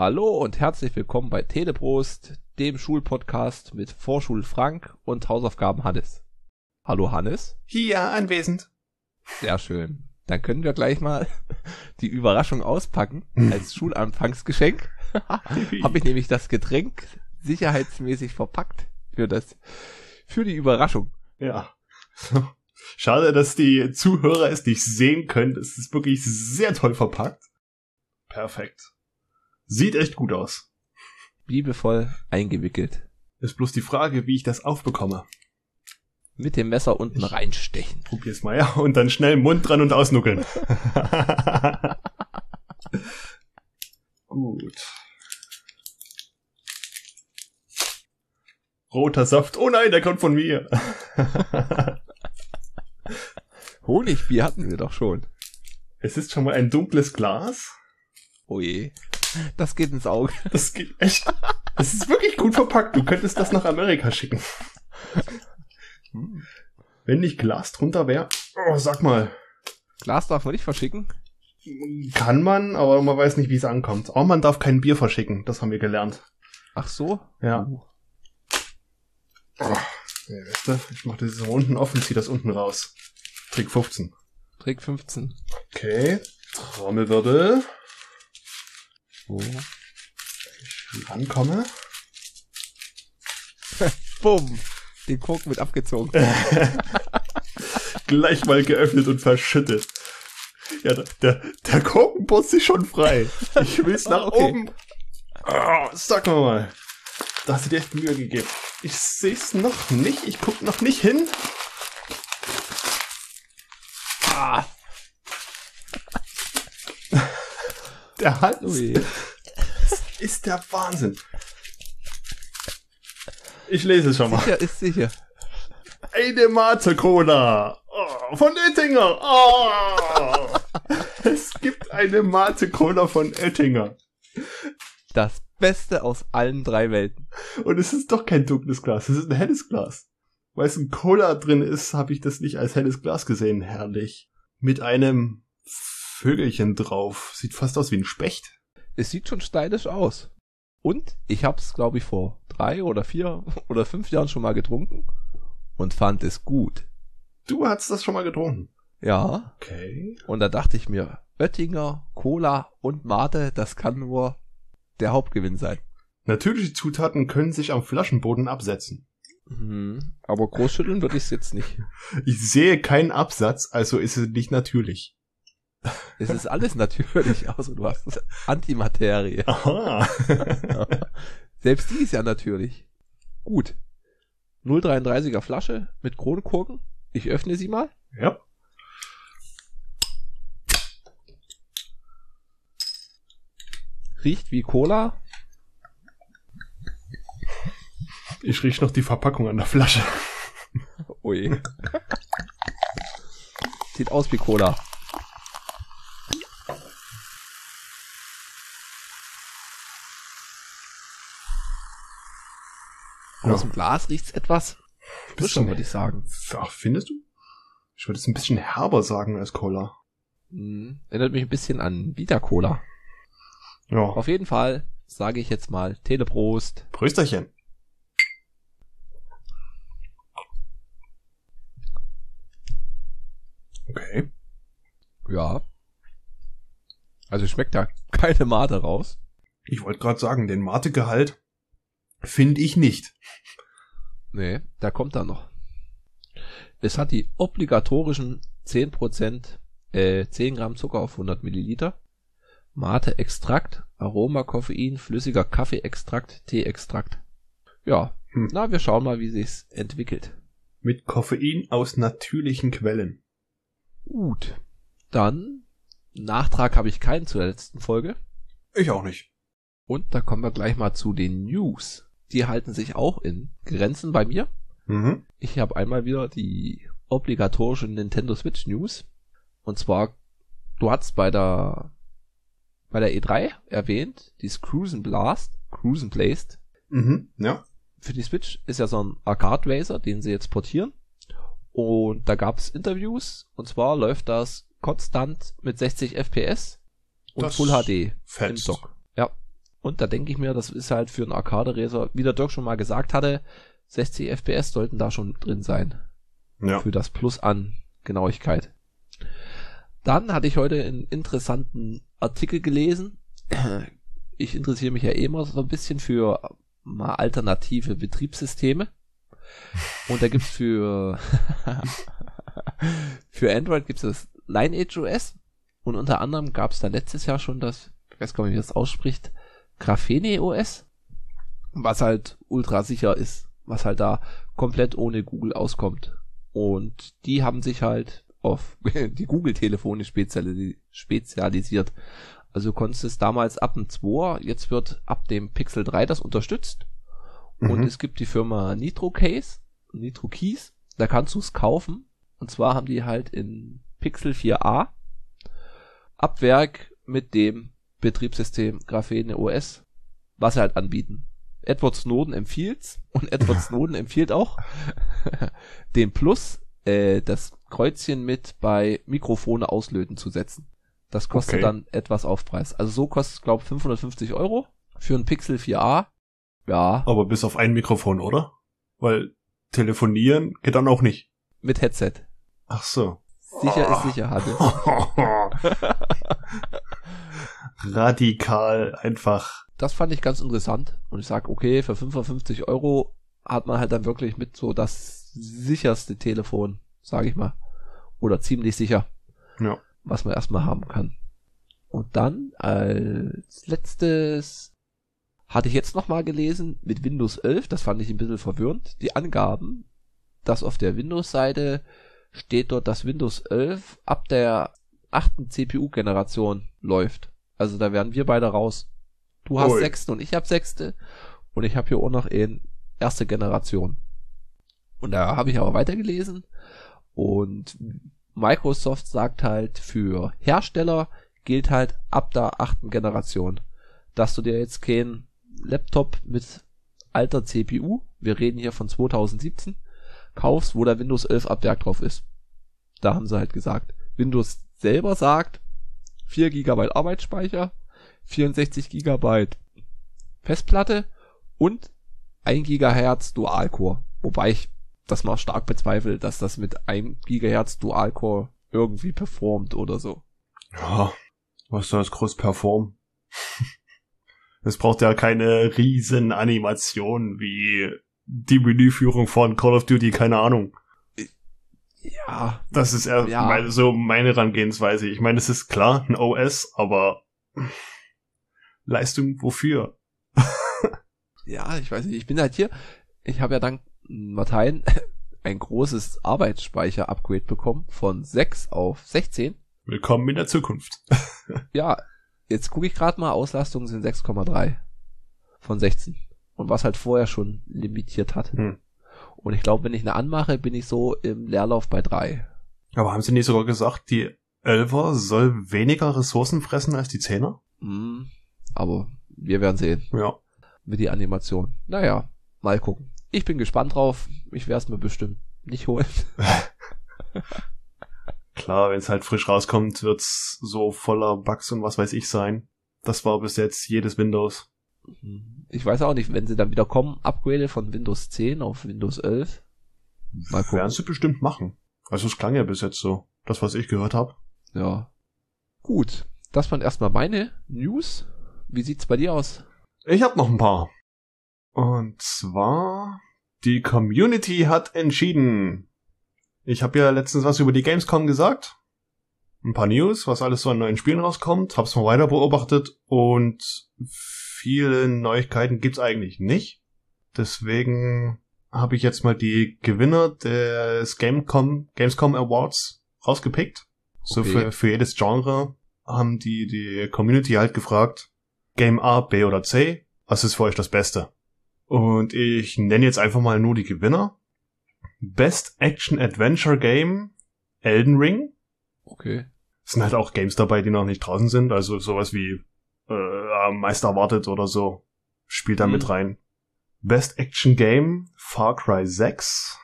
Hallo und herzlich willkommen bei Teleprost, dem Schulpodcast mit Vorschul Frank und Hausaufgaben Hannes. Hallo Hannes. Hier anwesend. Sehr schön. Dann können wir gleich mal die Überraschung auspacken als Schulanfangsgeschenk. Habe ich nämlich das Getränk sicherheitsmäßig verpackt für das für die Überraschung. Ja. Schade, dass die Zuhörer es nicht sehen können. Es ist wirklich sehr toll verpackt. Perfekt. Sieht echt gut aus. Liebevoll eingewickelt. Ist bloß die Frage, wie ich das aufbekomme. Mit dem Messer unten Ich- reinstechen. Probier's mal, ja. Und dann schnell Mund dran und ausnuckeln. gut. Roter Saft. Oh nein, der kommt von mir. Honigbier hatten wir doch schon. es ist schon mal ein dunkles Glas. Oh je. Das geht ins Auge. Das geht echt. Das ist wirklich gut verpackt. Du könntest das nach Amerika schicken. Wenn nicht Glas drunter wäre. Oh, sag mal. Glas darf man nicht verschicken. Kann man, aber man weiß nicht, wie es ankommt. Auch man darf kein Bier verschicken. Das haben wir gelernt. Ach so? Ja. Uh. Oh, ja weißt du, ich mach das so unten offen, zieh das unten raus. Trick 15. Trick 15. Okay. Trommelwirbel. Oh. Rankomme. Bumm. Den Korken wird abgezogen. Gleich mal geöffnet und verschüttet. Ja, der, der, der Korken putzt sich schon frei. Ich will's nach okay. oben. Oh, sag mal mal. Da hast du dir echt Mühe gegeben. Ich seh's noch nicht. Ich guck noch nicht hin. Ah. Der Hals Ui. Ist der Wahnsinn. Ich lese es schon mal. Sicher ist sicher. Eine Mate Cola. Oh, von Oettinger. Oh. es gibt eine Mate Cola von Oettinger. Das Beste aus allen drei Welten. Und es ist doch kein dunkles Glas, es ist ein helles Glas. Weil es ein Cola drin ist, habe ich das nicht als helles Glas gesehen. Herrlich. Mit einem Vögelchen drauf. Sieht fast aus wie ein Specht. Es sieht schon stylisch aus. Und ich hab's, glaube ich, vor drei oder vier oder fünf Jahren schon mal getrunken und fand es gut. Du hast das schon mal getrunken. Ja. Okay. Und da dachte ich mir, Oettinger, Cola und Mate, das kann nur der Hauptgewinn sein. Natürliche Zutaten können sich am Flaschenboden absetzen. Mhm. Aber großschütteln würde ich es jetzt nicht. Ich sehe keinen Absatz, also ist es nicht natürlich. Es ist alles natürlich, außer du hast Antimaterie. Aha. Selbst die ist ja natürlich. Gut. 0,33er Flasche mit Kronkorken. Ich öffne sie mal. ja. Riecht wie Cola. Ich riech noch die Verpackung an der Flasche. Ui. Sieht aus wie Cola. Ja. Aus dem Glas riecht's etwas Bisschen- würde ich sagen. Ach, findest du? Ich würde es ein bisschen herber sagen als Cola. Mhm. Erinnert mich ein bisschen an Vita Cola. Ja. Auf jeden Fall sage ich jetzt mal Teleprost. Prösterchen. Okay. Ja. Also schmeckt da keine Mate raus. Ich wollte gerade sagen, den Mate-Gehalt finde ich nicht. Nee, da kommt da noch. Es hat die obligatorischen 10%, äh, 10 Gramm Zucker auf 100 Milliliter. Mate-Extrakt, Aroma, Koffein, flüssiger Kaffeeextrakt, Tee-Extrakt. Ja, Hm. na, wir schauen mal, wie sich's entwickelt. Mit Koffein aus natürlichen Quellen. Gut. Dann, Nachtrag habe ich keinen zur letzten Folge. Ich auch nicht. Und da kommen wir gleich mal zu den News. Die halten sich auch in Grenzen bei mir. Mhm. Ich habe einmal wieder die obligatorische Nintendo Switch News. Und zwar, du hast bei der bei der E3 erwähnt, die Cruisen Blast, Cruisen Blast. Mhm. Ja. Für die Switch ist ja so ein Arcade Racer, den sie jetzt portieren. Und da gab es Interviews. Und zwar läuft das konstant mit 60 FPS und Das Full HD im Fetzt. Dock. Ja. Und da denke ich mir, das ist halt für einen Arcade-Racer, wie der Dirk schon mal gesagt hatte, 60 FPS sollten da schon drin sein. Ja. Für das Plus an Genauigkeit. Dann hatte ich heute einen interessanten Artikel gelesen. Ich interessiere mich ja eh immer so ein bisschen für mal alternative Betriebssysteme. Und da gibt's für für Android gibt's das Lineage OS und unter anderem gab's da letztes Jahr schon das, ich weiß gar nicht, wie das ausspricht, Graphene OS, was halt ultra sicher ist, was halt da komplett ohne Google auskommt. Und die haben sich halt auf die Google-Telefone spezialis spezialisiert. Also konntest es damals ab dem 2, jetzt wird ab dem Pixel 3 das unterstützt. Und Mhm. es gibt die Firma Nitro Case, Nitro Keys, da kannst du es kaufen. Und zwar haben die halt in Pixel 4a ab Werk mit dem Betriebssystem Graphene OS, was sie halt anbieten. Edward Snowden empfiehlt und Edward Snowden empfiehlt auch den Plus, äh, das Kreuzchen mit bei Mikrofone auslöten zu setzen. Das kostet Okay. dann etwas Aufpreis. Also so kostet es, glaube 550 Euro für ein Pixel 4a. Ja, Aber bis auf ein Mikrofon, oder? Weil telefonieren geht dann auch nicht. mit Headset. Ach so. Sicher ist sicher, Hannes. Radikal einfach. Das fand ich ganz interessant. Und ich sag, okay, für 55 Euro hat man halt dann wirklich mit so das sicherste Telefon, sage ich mal. Oder ziemlich sicher, Ja. was man erstmal haben kann. Und dann als letztes hatte ich jetzt nochmal gelesen mit Windows 11, das fand ich ein bisschen verwirrend, die Angaben, dass auf der Windows-Seite steht dort, dass Windows 11 ab der achten CPU-Generation läuft. Also da werden wir beide raus. Du hast Ui. sechste und ich habe sechste und ich habe hier auch noch in erste Generation. Und da habe ich aber weitergelesen und Microsoft sagt halt für Hersteller gilt halt ab der achten Generation, dass du dir jetzt keinen Laptop mit alter CPU, wir reden hier von 2017, kaufst, wo der Windows 11 ab Werk drauf ist. Da haben sie halt gesagt. Windows selber sagt 4 GB Arbeitsspeicher, 64 GB Festplatte und 1 GHz Dual-Core. Wobei ich das mal stark bezweifle, dass das mit 1 GHz Dual-Core irgendwie performt oder so. Ja. Was soll das groß performen? Es braucht ja keine riesen Animation wie die Menüführung von Call of Duty, keine Ahnung. Ja, Das ist eher Ja. meine, so meine Herangehensweise. Ich meine, es ist klar, ein OS, aber Leistung wofür? ja, ich weiß nicht, ich bin halt hier, ich habe ja dank Martein ein großes Arbeitsspeicher-Upgrade bekommen von 6 auf 16. Willkommen in der Zukunft. Ja, jetzt gucke ich gerade mal, Auslastung sind 6,3 von 16. Und was halt vorher schon limitiert hat. Hm. Und ich glaube, wenn ich eine anmache, bin ich so im Leerlauf bei 3. Aber haben sie nicht sogar gesagt, die 11er soll weniger Ressourcen fressen als die 10er? Hm, aber wir werden sehen Ja. mit die Animation. Naja, mal gucken. Ich bin gespannt drauf. Ich werde es mir bestimmt nicht holen. Klar, wenn es halt frisch rauskommt, wird's so voller Bugs und was weiß ich sein. Das war bis jetzt jedes Windows. Ich weiß auch nicht, wenn sie dann wieder kommen, Upgrade von Windows 10 auf Windows 11. Mal gucken. Werden sie bestimmt machen. Also es klang ja bis jetzt so. Das, was ich gehört habe. Ja. Gut. Das waren erstmal meine News. Wie sieht's bei dir aus? Ich habe noch ein paar. Und zwar, die Community hat entschieden. Ich habe ja letztens was über die Gamescom gesagt. Ein paar News, was alles so an neuen Spielen rauskommt. Hab's mal weiter beobachtet und viele Neuigkeiten gibt's eigentlich nicht. Deswegen habe ich jetzt mal die Gewinner des Gamecom, Gamescom Awards rausgepickt. So Okay. für, für jedes Genre haben die, die Community halt gefragt, Game A, B oder C, was ist für euch das Beste? Und ich nenne jetzt einfach mal nur die Gewinner. Best Action Adventure Game, Elden Ring. Okay. Es sind halt auch Games dabei, die noch nicht draußen sind, also sowas wie äh, Meister erwartet oder so. Spielt da Mhm. mit rein. Best Action Game, Far Cry 6.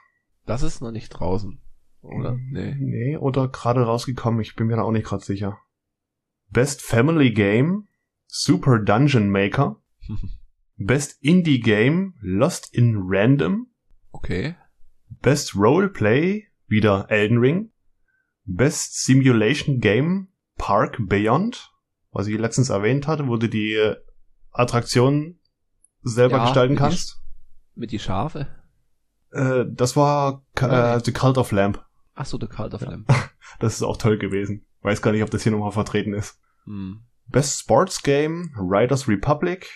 Das ist noch nicht draußen. Oder? Nee. Nee, oder gerade rausgekommen, ich bin mir da auch nicht gerade sicher. Best Family Game, Super Dungeon Maker. Best Indie Game Lost in Random. Okay. Best Roleplay wieder Elden Ring. Best Simulation Game Park Beyond, was ich letztens erwähnt hatte, wo du die Attraktion selber Ja, gestalten mit die kannst. Mit die Schafe. Äh, das war Ja, äh, The Cult of Lamp. Ach so, der Cult of Ja. Lamb. Das ist auch toll gewesen. Weiß gar nicht, ob das hier nochmal vertreten ist. Hm. Best Sports Game Riders Republic.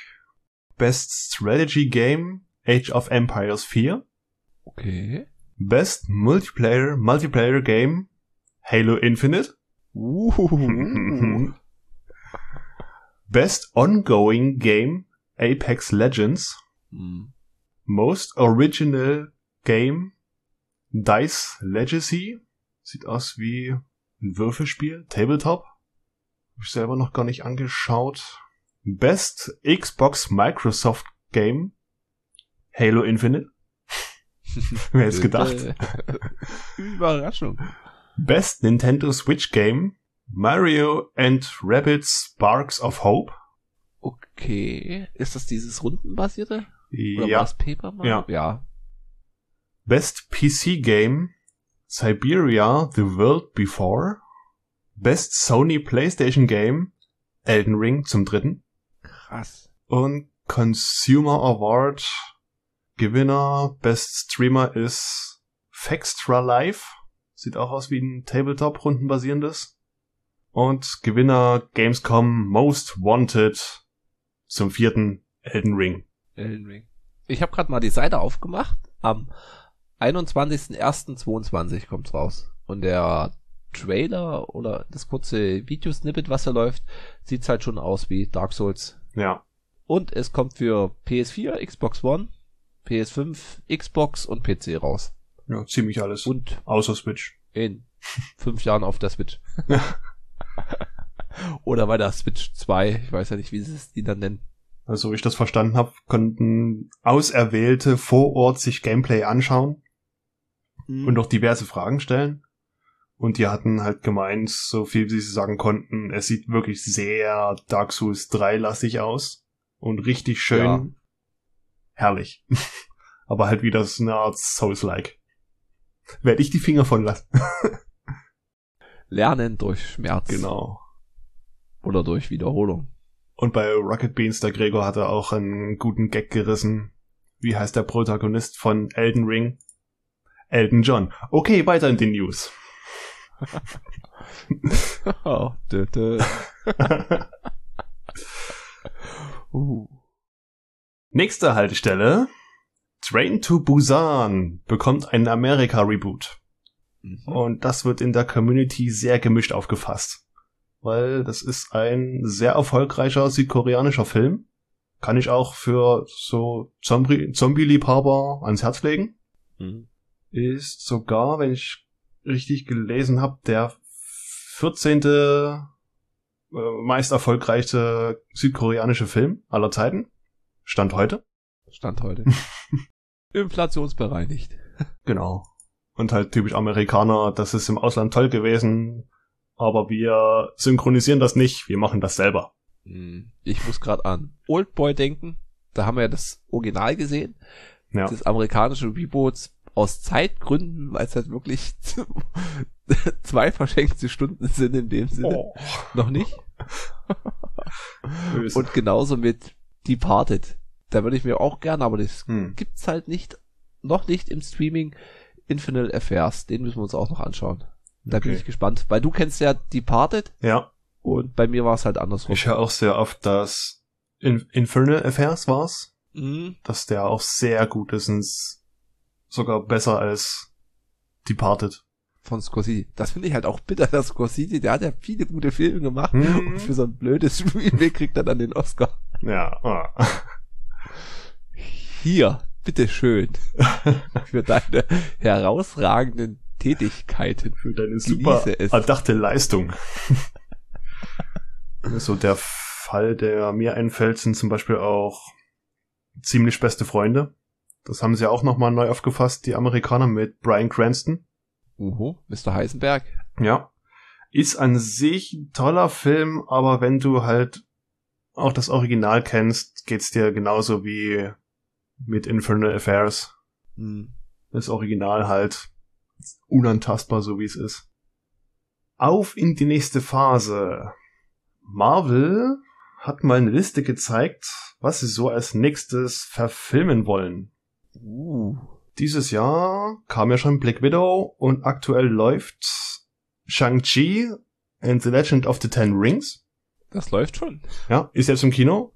Best Strategy Game Age of Empires 4. Okay. Best Multiplayer Multiplayer Game Halo Infinite. Uh. Best Ongoing Game Apex Legends. Hm. Most Original Game Dice Legacy. Sieht aus wie ein Würfelspiel. Tabletop. Hab ich selber noch gar nicht angeschaut. Best Xbox Microsoft Game Halo Infinite. Wer hätte es gedacht? Überraschung. Best Nintendo Switch Game Mario and Rabbids Sparks of Hope. Okay. Ist das dieses rundenbasierte? Oder Ja. das Paper Mario? Ja. Ja. Best PC Game Siberia The World Before. Best Sony PlayStation Game Elden Ring zum dritten. Krass. Und Consumer Award Gewinner Best Streamer ist Fextra Live. Sieht auch aus wie ein Tabletop rundenbasierendes. Und Gewinner Gamescom Most Wanted zum vierten Elden Ring. Elden Ring. Ich habe gerade mal die Seite aufgemacht. Am 21.01.22 kommt's raus. Und der Trailer oder das kurze Videosnippet, was da läuft, sieht's halt schon aus wie Dark Souls. Ja. Und es kommt für PS4, Xbox One, PS5, Xbox und PC raus. Ja, ziemlich alles. Und Außer Switch. in fünf Jahren auf der Switch. Oder bei der Switch 2. Ich weiß ja nicht, wie sie es die dann nennen. Also, wie ich das verstanden habe, konnten Auserwählte vor Ort sich Gameplay anschauen und auch diverse Fragen stellen. Und die hatten halt gemeint, so viel wie sie sagen konnten, es sieht wirklich sehr Dark Souls 3 lastig aus. Und richtig schön Ja. herrlich. Aber halt wieder so eine Art Souls-like. Werde ich die Finger von lassen. Lernen durch Schmerz. genau. Oder durch Wiederholung. Und bei Rocket Beans, der Gregor hatte auch einen guten Gag gerissen. Wie heißt der Protagonist von Elden Ring? Elton John. Okay, weiter in den News. oh, dö, dö. uh. Nächste Haltestelle. Train to Busan bekommt einen Amerika-Reboot. Mhm. Und das wird in der Community sehr gemischt aufgefasst. Weil das ist ein sehr erfolgreicher südkoreanischer Film. Kann ich auch für so Zombie- Zombie-Liebhaber ans Herz legen. Mhm. Ist sogar, wenn ich richtig gelesen habe, der 14. äh, meist erfolgreichste südkoreanische Film aller Zeiten. Stand heute. Stand heute. Inflationsbereinigt. Genau. Und halt typisch Amerikaner, das ist im Ausland toll gewesen, aber wir synchronisieren das nicht, wir machen das selber. Mhm. Ich muss gerade an Oldboy denken. Da haben wir ja das Original gesehen. Ja. Des amerikanischen Reboots aus Zeitgründen, weil es halt wirklich zwei verschenkte Stunden sind in dem Sinne. Oh. Noch nicht. Und genauso mit Departed. Da würde ich mir auch gerne, aber das Hm. gibt's halt nicht, noch nicht im Streaming. Infinite Affairs, den müssen wir uns auch noch anschauen. Da bin Okay. ich gespannt, weil du kennst ja Departed Ja, und bei mir war es halt andersrum. ich höre auch sehr oft, dass In Infernal Affairs war's, Mhm. dass der auch sehr gut ist und sogar besser als Departed. Von Scorsese. Das finde ich halt auch bitter, dass Scorsese, der hat ja viele gute Filme gemacht Mhm. und für so ein blödes Remake kriegt er dann den Oscar. Ja, ah. Hier, bitteschön. für deine herausragenden Tätigkeiten. für deine super es. erdachte Leistung. so der Fall, der mir einfällt, sind zum Beispiel auch ziemlich beste Freunde. Das haben sie auch nochmal neu aufgefasst, die Amerikaner mit Brian Cranston. Uhu, Mr. Heisenberg. Ja. Ist an sich ein toller Film, aber wenn du halt auch das Original kennst, geht's dir genauso wie mit Infernal Affairs. Hm. Das Original halt unantastbar, so wie es ist. Auf in die nächste Phase. Marvel hat mal eine Liste gezeigt, was sie so als nächstes verfilmen wollen. Uh. Dieses Jahr kam ja schon Black Widow und aktuell läuft Shang-Chi and the Legend of the Ten Rings. Das läuft schon. Ja, ist jetzt im Kino.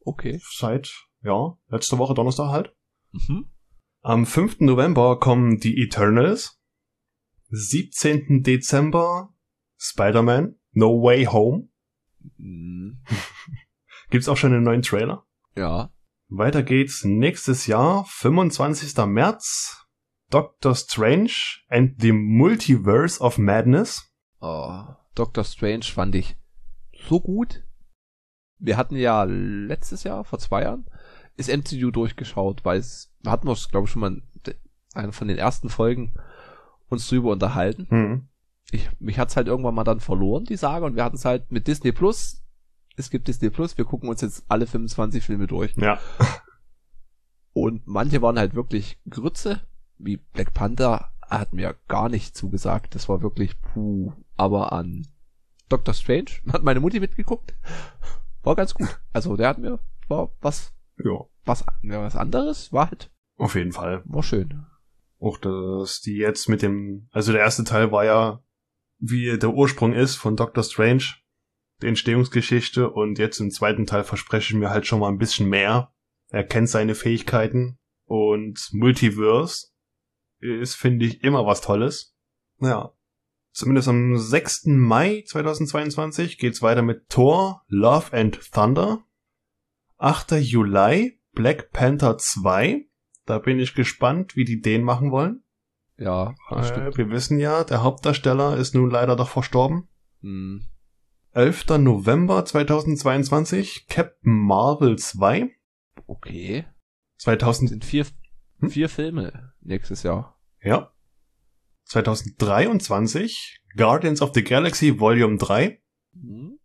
Okay. Seit, ja, letzte Woche Donnerstag halt. Mhm. Am 5. November kommen die Eternals. 17. Dezember Spider-Man No Way Home. Hm. Gibt's auch schon einen neuen Trailer. Ja. Weiter geht's nächstes Jahr, 25. März. Doctor Strange and the Multiverse of Madness. Oh, Doctor Strange fand ich so gut. Wir hatten ja letztes Jahr, vor zwei Jahren, ist MCU durchgeschaut, weil es, wir hatten uns, glaube ich, schon mal in einer von den ersten Folgen uns drüber unterhalten. Hm. Ich, mich hat's halt irgendwann mal dann verloren, die Sage, und wir hatten es halt mit Disney Plus. Es gibt Disney Plus, wir gucken uns jetzt alle 25 Filme durch. Ja. Und manche waren halt wirklich Grütze, wie Black Panther hat mir gar nicht zugesagt. Das war wirklich puh. Aber an Doctor Strange hat meine Mutti mitgeguckt. War ganz gut. Also der hat mir, war was, Ja. was, ja, was anderes, war halt, Auf jeden Fall. war schön. Auch dass die jetzt mit dem, also der erste Teil war ja, wie der Ursprung ist von Doctor Strange, die Entstehungsgeschichte und jetzt im zweiten Teil verspreche ich mir halt schon mal ein bisschen mehr. Er kennt seine Fähigkeiten und Multiverse ist, finde ich, immer was Tolles. Ja. Zumindest am 6. Mai 2022 geht's weiter mit Thor, Love and Thunder. 8. Juli, Black Panther 2. Da bin ich gespannt, wie die den machen wollen. Ja, das Äh, stimmt. wir wissen ja, der Hauptdarsteller ist nun leider doch verstorben. Hm. 11. November 2022, Captain Marvel 2. Okay. 2000, Sind vier, Hm? vier Filme nächstes Jahr. ja. 2023, Guardians of the Galaxy Volume 3. Hm.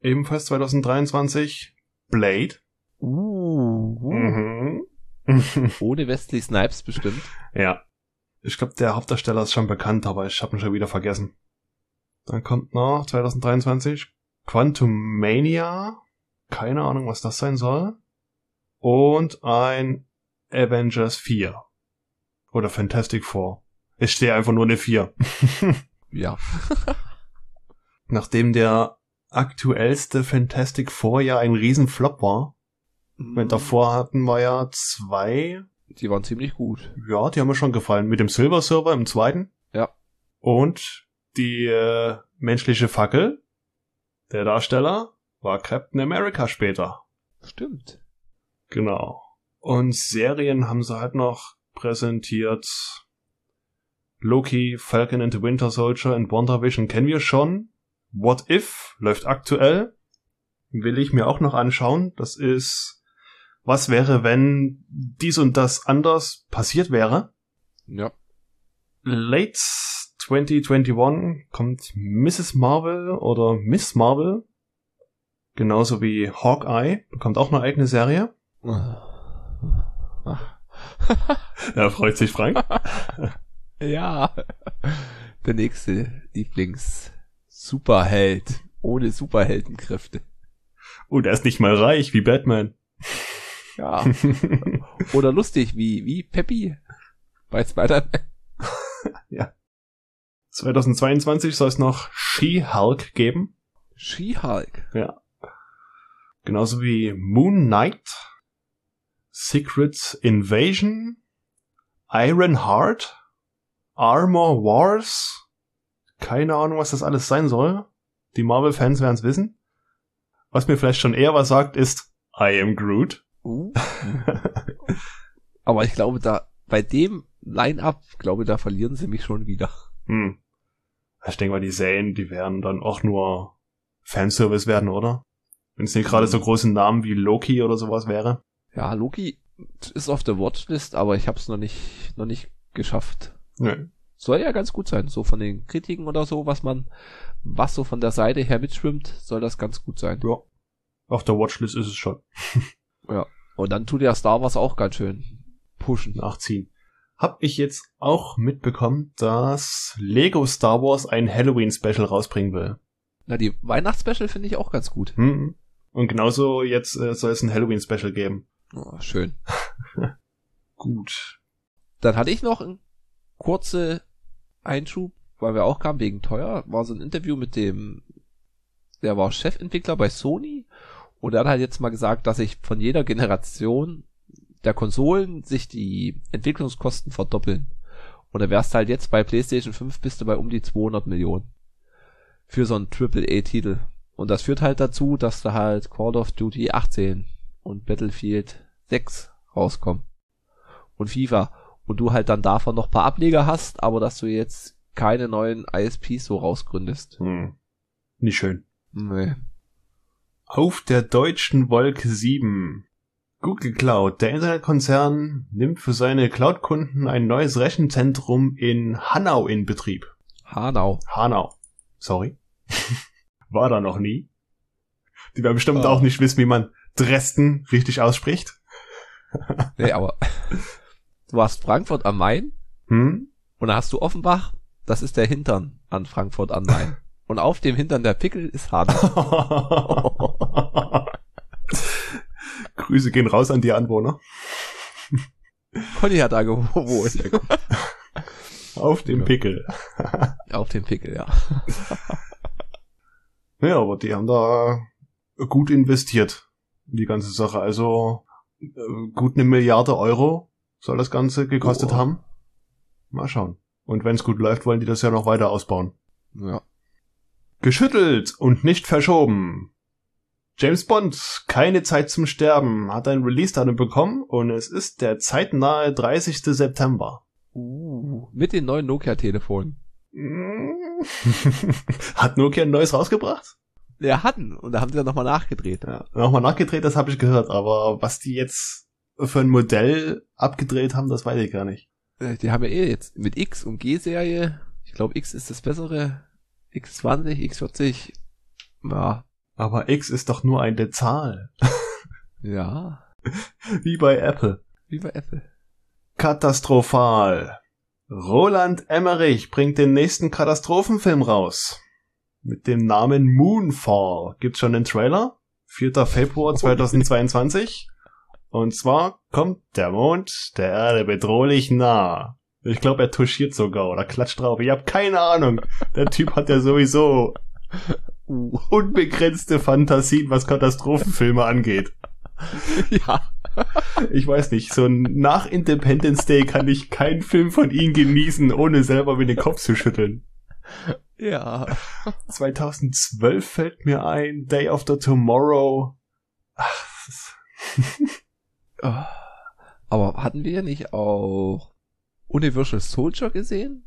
Ebenfalls 2023, Blade. Uh, Mhm. Ohne Wesley Snipes bestimmt. ja. Ich glaube, der Hauptdarsteller ist schon bekannt, aber ich habe ihn schon wieder vergessen. Dann kommt noch 2023 Quantum Mania. Keine Ahnung, was das sein soll. Und ein Avengers 4. Oder Fantastic Four. Ich stehe einfach nur eine 4. Ja. Nachdem der aktuellste Fantastic Four ja ein Riesenflop war. Hm. Davor hatten wir ja zwei Die waren ziemlich gut. Ja, die haben mir schon gefallen. Mit dem Silver Server im zweiten. Ja. Und die äh, menschliche Fackel, der Darsteller, war Captain America später. Stimmt. Genau. Und Serien haben sie halt noch präsentiert. Loki, Falcon and the Winter Soldier und WandaVision kennen wir schon. What If läuft aktuell. Will ich mir auch noch anschauen. Das ist, was wäre, wenn dies und das anders passiert wäre. Ja. Late 2021 kommt Mrs. Marvel oder Miss Marvel. Genauso wie Hawkeye bekommt auch eine eigene Serie. Ja, freut sich Frank. Ja. Der nächste Lieblings-Superheld. Ohne Superheldenkräfte. Und er ist nicht mal reich wie Batman. Ja. Oder lustig wie, wie Peppy bei Spider-Man. 2022 soll es noch She-Hulk geben. She-Hulk. Ja. Genauso wie Moon Knight, Secret Invasion, Iron Heart, Armor Wars. Keine Ahnung, was das alles sein soll. Die Marvel-Fans werden es wissen. Was mir vielleicht schon eher was sagt, ist I am Groot. Uh. Aber ich glaube, da, bei dem Line-Up, glaube, da verlieren sie mich schon wieder. Hm. Ich denke mal, die Serien, die werden dann auch nur Fanservice werden, oder? Wenn es nicht gerade so große Namen wie Loki oder sowas wäre. Ja, Loki ist auf der Watchlist, aber ich habe es noch nicht, noch nicht geschafft. Nö. Soll ja ganz gut sein, so von den Kritiken oder so, was man, was so von der Seite her mitschwimmt, soll das ganz gut sein. Ja. Auf der Watchlist ist es schon. Ja. Und dann tut ja Star Wars auch ganz schön pushen. Nachziehen. Hab ich jetzt auch mitbekommen, dass Lego Star Wars ein Halloween-Special rausbringen will. Na, die Weihnachtsspecial finde ich auch ganz gut. Hm. Und genauso jetzt äh, soll es ein Halloween-Special geben. Oh, schön. Gut. Dann hatte ich noch einen kurzen Einschub, weil wir auch kamen wegen teuer. War so ein Interview mit dem, der war Chefentwickler bei Sony und er hat halt jetzt mal gesagt, dass sich von jeder Generation der Konsolen sich die Entwicklungskosten verdoppeln. Und da wärst halt jetzt bei PlayStation 5 bist du bei um die 200 Millionen. Für so einen AAA-Titel. Und das führt halt dazu, dass da halt Call of Duty 18 und Battlefield 6 rauskommen. Und FIFA. Und du halt dann davon noch paar Ableger hast, aber dass du jetzt keine neuen ISPs so rausgründest. Hm. Nicht schön. Nee. Auf der deutschen Wolke 7. Google Cloud, der Internetkonzern, nimmt für seine Cloud-Kunden ein neues Rechenzentrum in Hanau in Betrieb. Hanau. Hanau. Sorry. War da noch nie. Die werden bestimmt Oh. auch nicht wissen, wie man Dresden richtig ausspricht. Nee, aber du hast Frankfurt am Main Hm? und da hast du Offenbach, das ist der Hintern an Frankfurt am Main. Und auf dem Hintern der Pickel ist Hanau. Grüße gehen raus an die Anwohner. Conny hat da gewohnt. Auf dem. Pickel. Auf dem Pickel, ja. Ja, aber die haben da gut investiert in die ganze Sache. Also äh, gut eine Milliarde Euro soll das Ganze gekostet Oh. haben. Mal schauen. Und wenn es gut läuft, wollen die das ja noch weiter ausbauen. Ja. Geschüttelt und nicht verschoben. James Bond, keine Zeit zum Sterben, hat ein Release-Datum bekommen und es ist der zeitnahe 30. September. Uh, mit den neuen Nokia-Telefonen. Hat Nokia ein neues rausgebracht? Ja, hatten. Und da haben sie ja nochmal nachgedreht. Ja, nochmal nachgedreht, das habe ich gehört, aber was die jetzt für ein Modell abgedreht haben, das weiß ich gar nicht. Äh, Die haben ja eh jetzt mit X und G-Serie. Ich glaube, X ist das bessere. X20, X40. Ja. Aber X ist doch nur eine Zahl. Ja. Wie bei Apple. Wie bei Apple. Katastrophal. Roland Emmerich bringt den nächsten Katastrophenfilm raus. Mit dem Namen Moonfall. Gibt's schon den Trailer? 4. Februar 2022. Und zwar kommt der Mond der Erde bedrohlich nah. Ich glaube, er touchiert sogar oder klatscht drauf. Ich habe keine Ahnung. Der Typ hat ja sowieso Uh. unbegrenzte Fantasien, was Katastrophenfilme angeht. Ja. Ich weiß nicht, so nach Independence Day kann ich keinen Film von ihm genießen, ohne selber mit den Kopf zu schütteln. Ja. 2012 fällt mir ein, Day After Tomorrow. Ach. Aber hatten wir nicht auch Universal Soldier gesehen?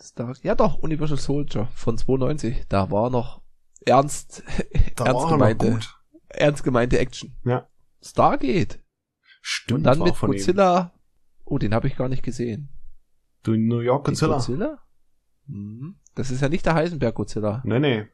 Star ja doch, Universal Soldier von 92. Da war noch ernst, da ernst er gemeinte, ernst gemeinte Action. Ja. Stargate. Stimmt, Und dann mit von ihm. Godzilla. Oh, den habe ich gar nicht gesehen. Du New York Godzilla? Godzilla? Mhm. Das ist ja nicht der Heisenberg Godzilla. Nee, nee.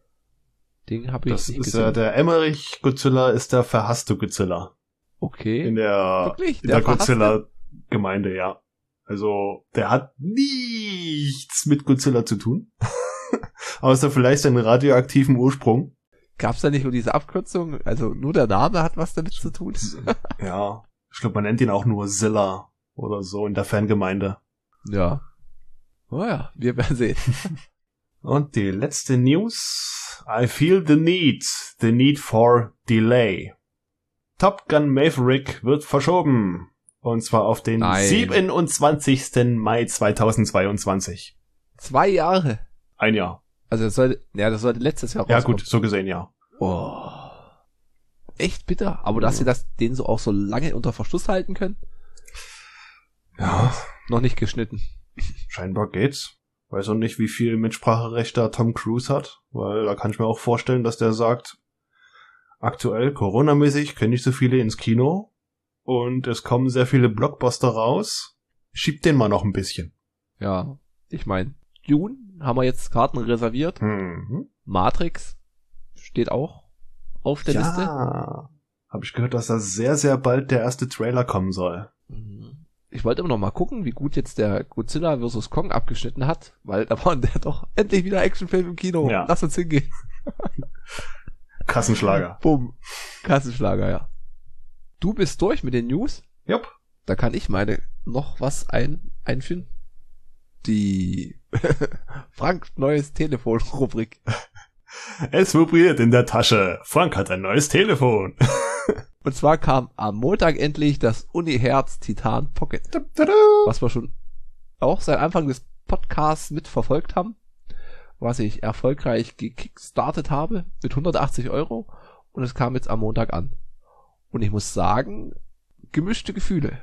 Den habe ich Das nicht ist gesehen. ja der Emmerich Godzilla ist der verhasste Godzilla. Okay. In der, Wirklich? in der, verhasste? Godzilla-Gemeinde, ja. Also, der hat nichts mit Godzilla zu tun. Außer vielleicht seinen radioaktiven Ursprung. Gab's da nicht nur diese Abkürzung? Also nur der Name hat was damit zu tun? Ja. Ich glaube, man nennt ihn auch nur Zilla oder so in der Fangemeinde. ja. Oh ja, wir werden sehen. Und die letzte News. I feel the need. The need for delay. Top Gun Maverick wird verschoben. Und zwar auf den Nein. 27. Mai 2022. Zwei Jahre. Ein Jahr. Also das sollte, ja, das sollte letztes Jahr Ja rauskommen. gut, so gesehen ja. Oh. Echt bitter. Aber dass sie das den so auch so lange unter Verschluss halten können? Ja, Noch nicht geschnitten. scheinbar geht's. Weiß auch nicht, wie viel Mitspracherecht da Tom Cruise hat, weil da kann ich mir auch vorstellen, dass der sagt, aktuell Corona-mäßig können nicht so viele ins Kino und es kommen sehr viele Blockbuster raus. Schiebt den mal noch ein bisschen. Ja. Ich meine, Dune haben wir jetzt Karten reserviert. Mhm. Matrix steht auch auf der Liste. Ja, habe ich gehört, dass da sehr, sehr bald der erste Trailer kommen soll. Mhm. Ich wollte immer noch mal gucken, wie gut jetzt der Godzilla vs. Kong abgeschnitten hat, weil da war der doch endlich wieder Actionfilm im Kino. Ja. Lass uns hingehen. Kassenschlager. Bumm. Kassenschlager, ja. Du bist durch mit den News. Jupp. Da kann ich meine noch was ein, einführen. Die Frank neues Telefon-Rubrik. Es vibriert in der Tasche. Frank hat ein neues Telefon. Und zwar kam am Montag endlich das Uni-Herz Titan Pocket, was wir schon auch seit Anfang des Podcasts mitverfolgt haben, was ich erfolgreich gekickstartet habe mit 180 Euro und es kam jetzt am Montag an. Und ich muss sagen, gemischte Gefühle.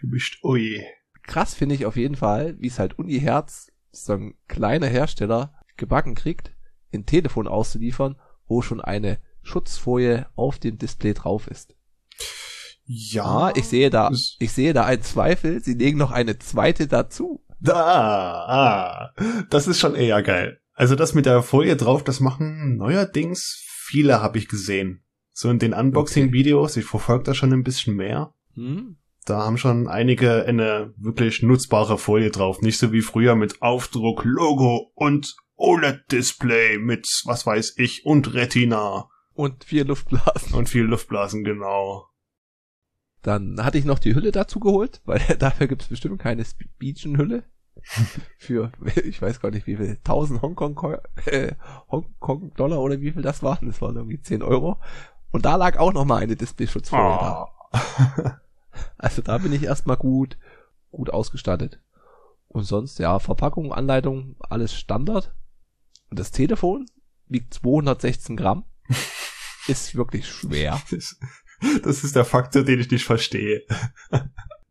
Gemischt. Ui. Krass finde ich auf jeden Fall, wie es halt Uni-Herz, so ein kleiner Hersteller, gebacken kriegt, ein Telefon auszuliefern, wo schon eine Schutzfolie auf dem Display drauf ist. Ja. Ah, ich sehe da, ich sehe da einen Zweifel. Sie legen noch eine zweite dazu. Da, ah, das ist schon eher geil. Also das mit der Folie drauf, das machen neuerdings viele, habe ich gesehen. So in den Unboxing-Videos, ich verfolge da schon ein bisschen mehr. Hm? Da haben schon einige eine wirklich nutzbare Folie drauf. Nicht so wie früher mit Aufdruck, Logo und OLED-Display mit, was weiß ich, und Retina Und vier Luftblasen. und viel Luftblasen, genau. Dann hatte ich noch die Hülle dazu geholt, weil dafür gibt es bestimmt keine Speechen-Hülle. Für, ich weiß gar nicht wie viel, 1000 Hongkong, äh, Hongkong Dollar oder wie viel das waren. Das waren irgendwie 10 Euro. Und da lag auch noch mal eine Display-Schutzfolie da. Ah. Also da bin ich erstmal gut, gut ausgestattet. Und sonst, ja, Verpackung, Anleitung, alles Standard. Und das Telefon wiegt 216 Gramm. Ist wirklich schwer. Das, das ist der Faktor, den ich nicht verstehe.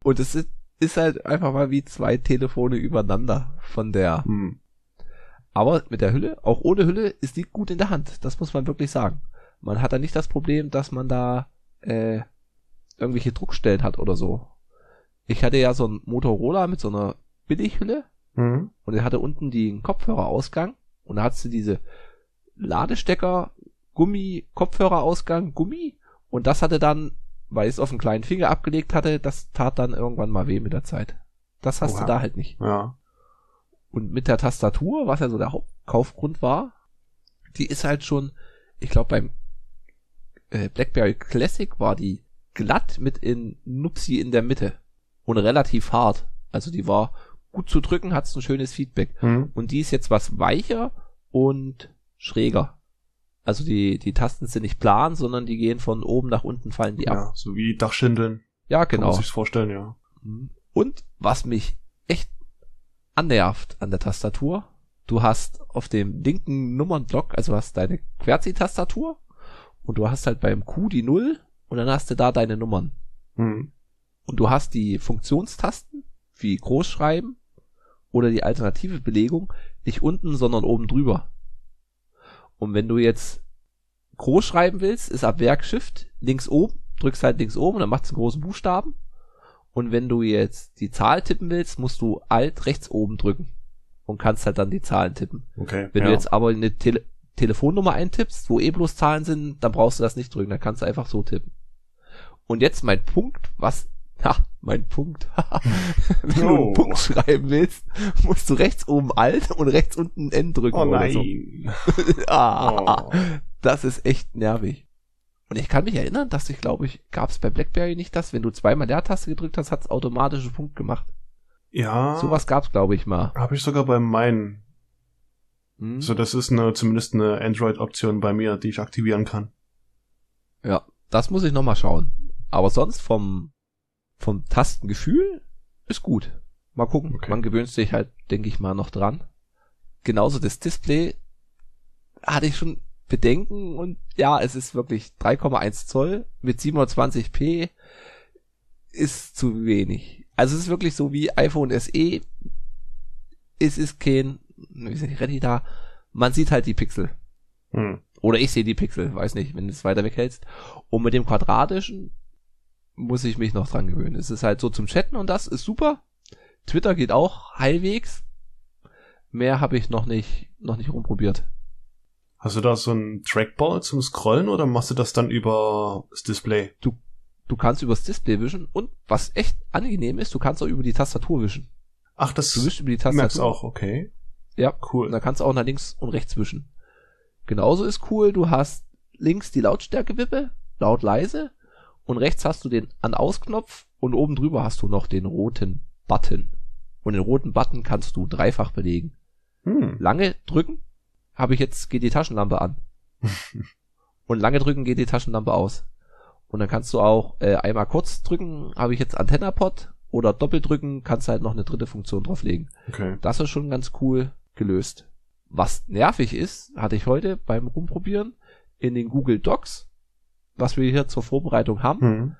Und es ist, ist halt einfach mal wie zwei Telefone übereinander von der. Hm. Aber mit der Hülle, auch ohne Hülle, ist die gut in der Hand. Das muss man wirklich sagen. Man hat da nicht das Problem, dass man da äh, irgendwelche Druckstellen hat oder so. Ich hatte ja so ein Motorola mit so einer Billighülle Hm. und er hatte unten den Kopfhörerausgang und da hattest du diese Ladestecker, Gummi, Kopfhörerausgang, Gummi und das hatte dann, weil ich es auf den kleinen Finger abgelegt hatte, das tat dann irgendwann mal weh mit der Zeit. Das hast Oha. du da halt nicht. Ja. Und mit der Tastatur, was ja so der Hauptkaufgrund war, die ist halt schon, ich glaube beim äh, BlackBerry Classic war die glatt mit in Nupsi in der Mitte und relativ hart. Also die war gut zu drücken, hat ein schönes Feedback. Hm. Und die ist jetzt was weicher und schräger. Also die, die Tasten sind nicht plan, sondern die gehen von oben nach unten, fallen die ab. Ja, so wie Dachschindeln. Ja, Kann genau. man sich's vorstellen, ja. Und was mich echt annervt an der Tastatur, du hast auf dem linken Nummernblock, also hast deine QWERTY-Tastatur und du hast halt beim Q die Null und dann hast du da deine Nummern. Hm. Und du hast die Funktionstasten, wie Großschreiben oder die alternative Belegung, nicht unten, sondern oben drüber. Und wenn du jetzt groß schreiben willst, ist ab Werk Shift links oben, drückst halt links oben und dann macht es einen großen Buchstaben. Und wenn du jetzt die Zahl tippen willst, musst du Alt rechts oben drücken und kannst halt dann die Zahlen tippen. Okay. Wenn ja. du jetzt aber eine Tele Telefonnummer eintippst, wo eh bloß Zahlen sind, dann brauchst du das nicht drücken, dann kannst du einfach so tippen. Und jetzt mein Punkt, was, ha, mein Punkt, wenn du einen. Punkt schreiben willst, musst du rechts oben Alt und rechts unten N drücken Oh nein. so. ah, Oh. das ist echt nervig. Und ich kann mich erinnern, dass ich glaube ich, gab es bei BlackBerry nicht das, wenn du zweimal Leertaste gedrückt hast, hat es automatisch einen Punkt gemacht. Ja. Sowas gab es glaube ich mal. Habe ich sogar bei meinen. Hm? So, das ist eine, zumindest eine Android-Option bei mir, die ich aktivieren kann. Ja, das muss ich noch mal schauen. Aber sonst vom, vom Tastengefühl ist gut. Mal gucken. Okay. Man gewöhnt sich halt, denke ich mal, noch dran. Genauso das Display hatte ich schon Bedenken und ja, es ist wirklich 3,1 Zoll mit 720p ist zu wenig. Also es ist wirklich so wie iPhone SE. Es ist kein, wie ist nicht Retina. Man sieht halt die Pixel. Hm. Oder ich sehe die Pixel, weiß nicht, wenn du es weiter weghältst. Und mit dem quadratischen muss ich mich noch dran gewöhnen. Es ist halt so zum Chatten und das ist super. Twitter geht auch halbwegs. Mehr habe ich noch nicht, noch nicht rumprobiert. Hast du da so ein Trackball zum Scrollen oder machst du das dann über das Display? Du, du kannst übers Display wischen und was echt angenehm ist, du kannst auch über die Tastatur wischen. Ach, das Du wischst über die merkst Tastatur. auch, okay. Ja, Und Cool. da kannst du auch nach links und rechts wischen. Genauso ist cool, du hast links die Lautstärkewippe, laut leise, und rechts hast du den An-Aus-Knopf und oben drüber hast du noch den roten Button. Und den roten Button kannst du dreifach belegen. Hm. Lange drücken, habe ich jetzt, geht die Taschenlampe an. und lange drücken geht die Taschenlampe aus. Und dann kannst du auch äh, einmal kurz drücken, habe ich jetzt Antennapod, oder doppelt drücken, kannst halt noch eine dritte Funktion drauflegen. Okay. Das ist schon ganz cool gelöst. Was nervig ist, hatte ich heute beim Rumprobieren in den Google Docs, was wir hier zur Vorbereitung haben, Hm.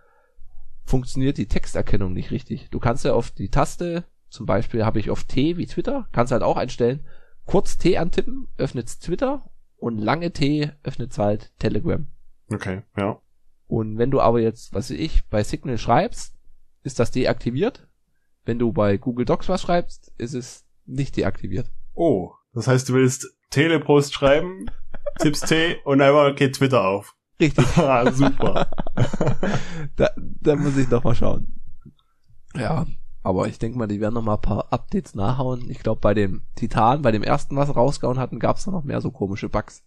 funktioniert die Texterkennung nicht richtig. Du kannst ja auf die Taste, zum Beispiel habe ich auf T wie Twitter, kannst halt auch einstellen, kurz T antippen, öffnet's Twitter und lange T öffnet's halt Telegram. Okay, ja. Und wenn du aber jetzt, was weiß ich, bei Signal schreibst, ist das deaktiviert. Wenn du bei Google Docs was schreibst, ist es nicht deaktiviert. Oh, das heißt, du willst Telepost schreiben, tippst T und einmal geht Twitter auf. Richtig. ah, super. da, da muss ich noch mal schauen. Ja, aber ich denke mal, die werden noch mal ein paar Updates nachhauen. Ich glaube, bei dem Titan, bei dem ersten, was rausgehauen hatten, gab es da noch mehr so komische Bugs.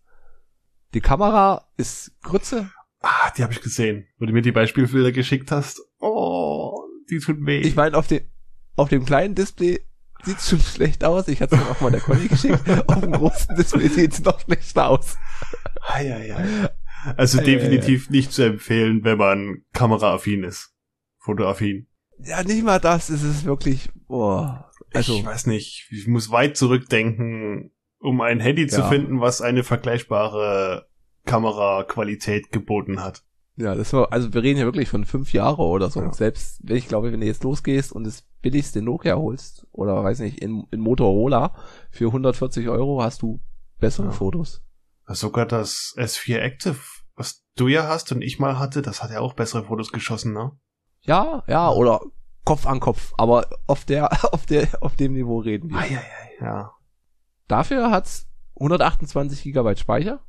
Die Kamera ist Grütze. Ah, die habe ich gesehen, wo du mir die Beispielbilder geschickt hast. Oh, die tut weh. Ich meine, auf dem, auf dem kleinen Display sieht's schon schlecht aus. Ich hatte es auch mal der Conny geschickt. auf dem großen Display sieht's noch schlechter aus. Ei, ei, ei. Also Ei, ei, definitiv nicht zu empfehlen, wenn man kameraaffin ist. Fotoaffin. Ja, nicht mal das. Es ist wirklich, boah. Also, ich weiß nicht, ich muss weit zurückdenken, um ein Handy zu Ja. finden, was eine vergleichbare Kameraqualität geboten hat. Ja, das war, also wir reden hier wirklich von fünf Jahre oder so. Ja. Selbst wenn ich glaube, wenn du jetzt losgehst und das billigste Nokia holst oder weiß nicht, in, in Motorola für 140 Euro hast du bessere Ja. Fotos. Sogar das S4 Active, du ja hast und ich mal hatte, das hat ja auch bessere Fotos geschossen, ne? Ja, ja, oder Kopf an Kopf, aber auf der, auf der, auf dem Niveau reden wir. Eieiei, ja. Dafür hat's 128 Gigabyte Speicher,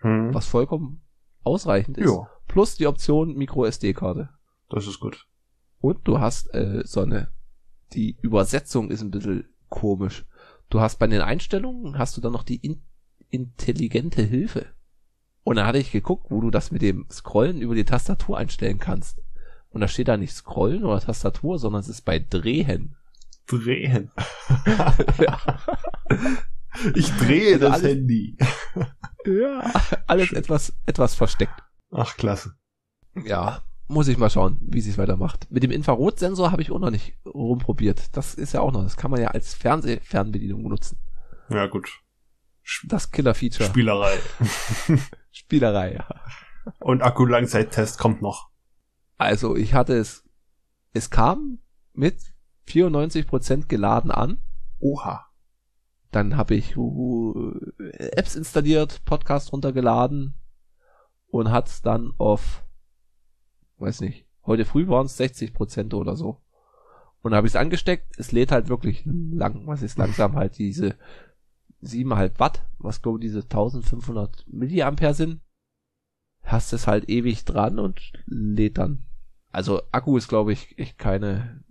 Hm. was vollkommen ausreichend ist. Ja, Plus die Option Micro SD-Karte. das ist gut. Und du hast äh, so eine, die Übersetzung ist ein bisschen komisch. Du hast bei den Einstellungen, hast du dann noch die in, intelligente Hilfe. Und da hatte ich geguckt, wo du das mit dem Scrollen über die Tastatur einstellen kannst. Und da steht da nicht Scrollen oder Tastatur, sondern es ist bei Drehen. Drehen. ja. Ich drehe Also das alles- Handy. ja. Alles etwas, etwas versteckt. Ach, klasse. Ja, muss ich mal schauen, wie sie es weitermacht. Mit dem Infrarotsensor habe ich auch noch nicht rumprobiert. Das ist ja auch noch, das kann man ja als Fernsehfernbedienung benutzen. Ja, gut. Das Killer-Feature. Spielerei. Spielerei, ja. Und Akku-Langzeittest kommt noch. Also ich hatte es, es kam mit 94% geladen an. Oha. Dann habe ich uh, Apps installiert, Podcast runtergeladen und hat's dann auf, weiß nicht, heute früh waren es 60% oder so. Und dann habe ich es angesteckt, es lädt halt wirklich lang, was ist langsam halt diese 7,5 Watt, was glaube ich diese 1500 Milliampere sind. Hast es halt ewig dran und lädt dann. Also Akku ist glaube ich echt keine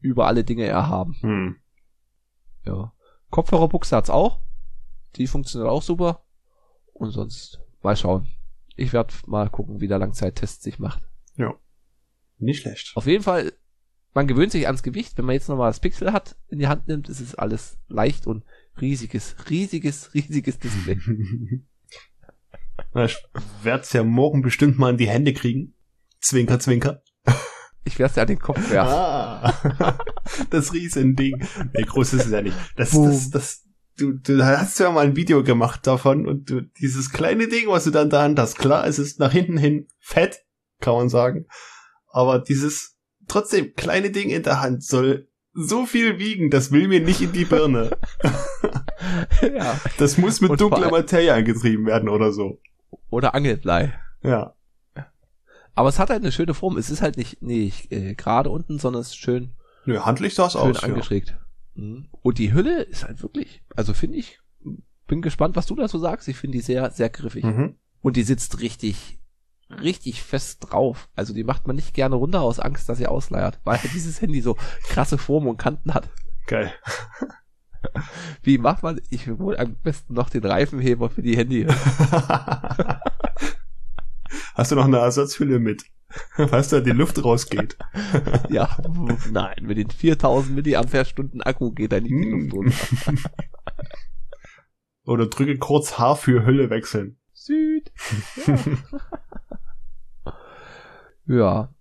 über alle Dinge erhaben. Hm. Ja. Kopfhörerbuchse hat's auch. Die funktioniert auch super. Und sonst mal schauen. Ich werde mal gucken, wie der Langzeittest sich macht. Nicht schlecht. Auf jeden Fall, man gewöhnt sich ans Gewicht. Wenn man jetzt nochmal das Pixel hat, in die Hand nimmt, ist es alles leicht und riesiges, riesiges, riesiges Display. Na, ich werd's ja morgen bestimmt mal in die Hände kriegen. Zwinker, zwinker. Ich werde es dir an den Kopf werfen. Ah, das Riesending. Nee, groß ist es ja nicht. Das, das, das, du, du hast ja mal ein Video gemacht davon und du, dieses kleine Ding, was du da in der Hand hast, klar, es ist nach hinten hin fett, kann man sagen. Aber dieses trotzdem kleine Ding in der Hand soll so viel wiegen, das will mir nicht in die Birne. ja. Das muss mit Und dunkler Materie angetrieben werden oder so. Oder Angelblei. Ja. Aber es hat halt eine schöne Form. Es ist halt nicht, nicht äh, gerade unten, sondern es ist schön, Nö, handlich sah es schön aus. Ja. angeschrägt. Mhm. Und die Hülle ist halt wirklich, also finde ich, bin gespannt, was du dazu sagst. Ich finde die sehr, sehr griffig. Mhm. Und die sitzt richtig, richtig fest drauf. Also die macht man nicht gerne runter aus Angst, dass sie ausleiert, weil dieses Handy so krasse Formen und Kanten hat. Geil. Wie macht man, ich wohl am besten noch den Reifenheber für die Handy. Hast du noch eine Ersatzhülle mit? Falls da die Luft rausgeht. ja, nein, mit den 4000 Milliampere-Stunden Akku geht da nicht die Luft runter. Oder drücke kurz H für Hülle wechseln. Süd. Ja. Ja.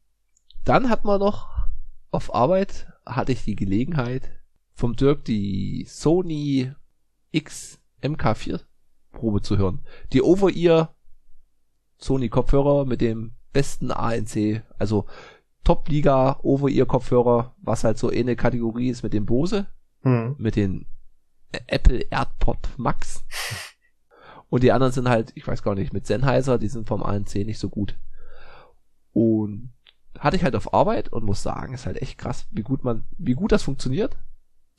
Dann hat man noch auf Arbeit hatte ich die Gelegenheit vom Dirk die Sony X MK4 Probe zu hören. Die Over-Ear Sony Kopfhörer mit dem besten ANC, also Top-Liga Over-Ear-Kopfhörer, was halt so eine Kategorie ist mit dem Bose, Hm. mit den Apple AirPod Max. Und die anderen sind halt, ich weiß gar nicht, mit Sennheiser, die sind vom ANC nicht so gut. Und hatte ich halt auf Arbeit und muss sagen, ist halt echt krass, wie gut man, wie gut das funktioniert,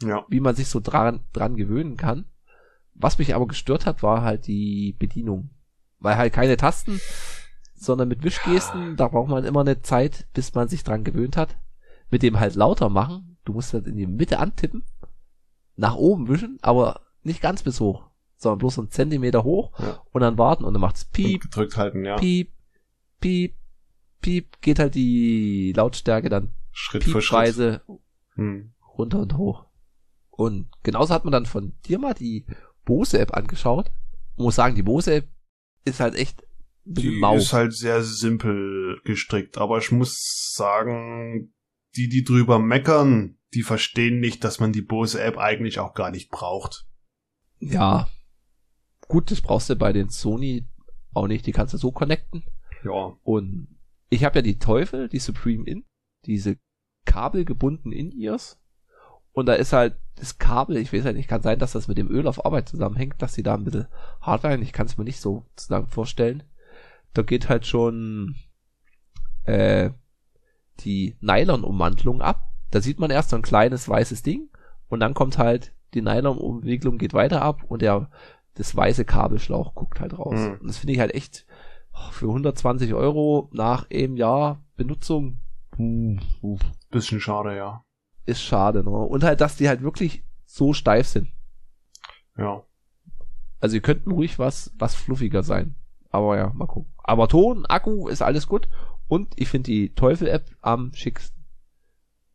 Ja. wie man sich so dran, dran gewöhnen kann. Was mich aber gestört hat, war halt die Bedienung. Weil halt keine Tasten, sondern mit Wischgesten, da braucht man immer eine Zeit, bis man sich dran gewöhnt hat. Mit dem halt lauter machen, du musst halt in die Mitte antippen, nach oben wischen, aber nicht ganz bis hoch, sondern bloß einen Zentimeter hoch Ja. und dann warten und dann macht's Und piep, gedrückt halten, ja. piep, piep, piep, geht halt die Lautstärke dann Schritt für Schritt. Hm. runter und hoch. Und genauso hat man dann von dir mal die Bose-App angeschaut. Ich muss sagen, die Bose-App ist halt echt Die mau. ist halt sehr simpel gestrickt, aber ich muss sagen, die, die drüber meckern, die verstehen nicht, dass man die Bose-App eigentlich auch gar nicht braucht. ja. Gut, das brauchst du bei den Sony auch nicht. Die kannst du so connecten. Ja. Und ich habe ja die Teufel, die Supreme In, diese kabelgebundenen In-Ears. Und da ist halt das Kabel, ich weiß ja nicht, kann sein, dass das mit dem Öl auf Arbeit zusammenhängt, dass sie da ein bisschen hart werden. Ich kann es mir nicht so zusammen vorstellen. Da geht halt schon äh, die Nylon-Ummantelung ab. Da sieht man erst so ein kleines weißes Ding und dann kommt halt die Nylon-Umwicklung geht weiter ab und der das weiße Kabelschlauch guckt halt raus. Mhm. Und das finde ich halt echt für 120 Euro nach einem Jahr Benutzung puh, puh, Bisschen schade, ja. ist schade. Ne? Und halt, dass die halt wirklich so steif sind. Ja. Also die könnten ruhig was, was fluffiger sein. Aber ja, mal gucken. Aber Ton, Akku ist alles gut. Und ich finde die Teufel-App am schicksten.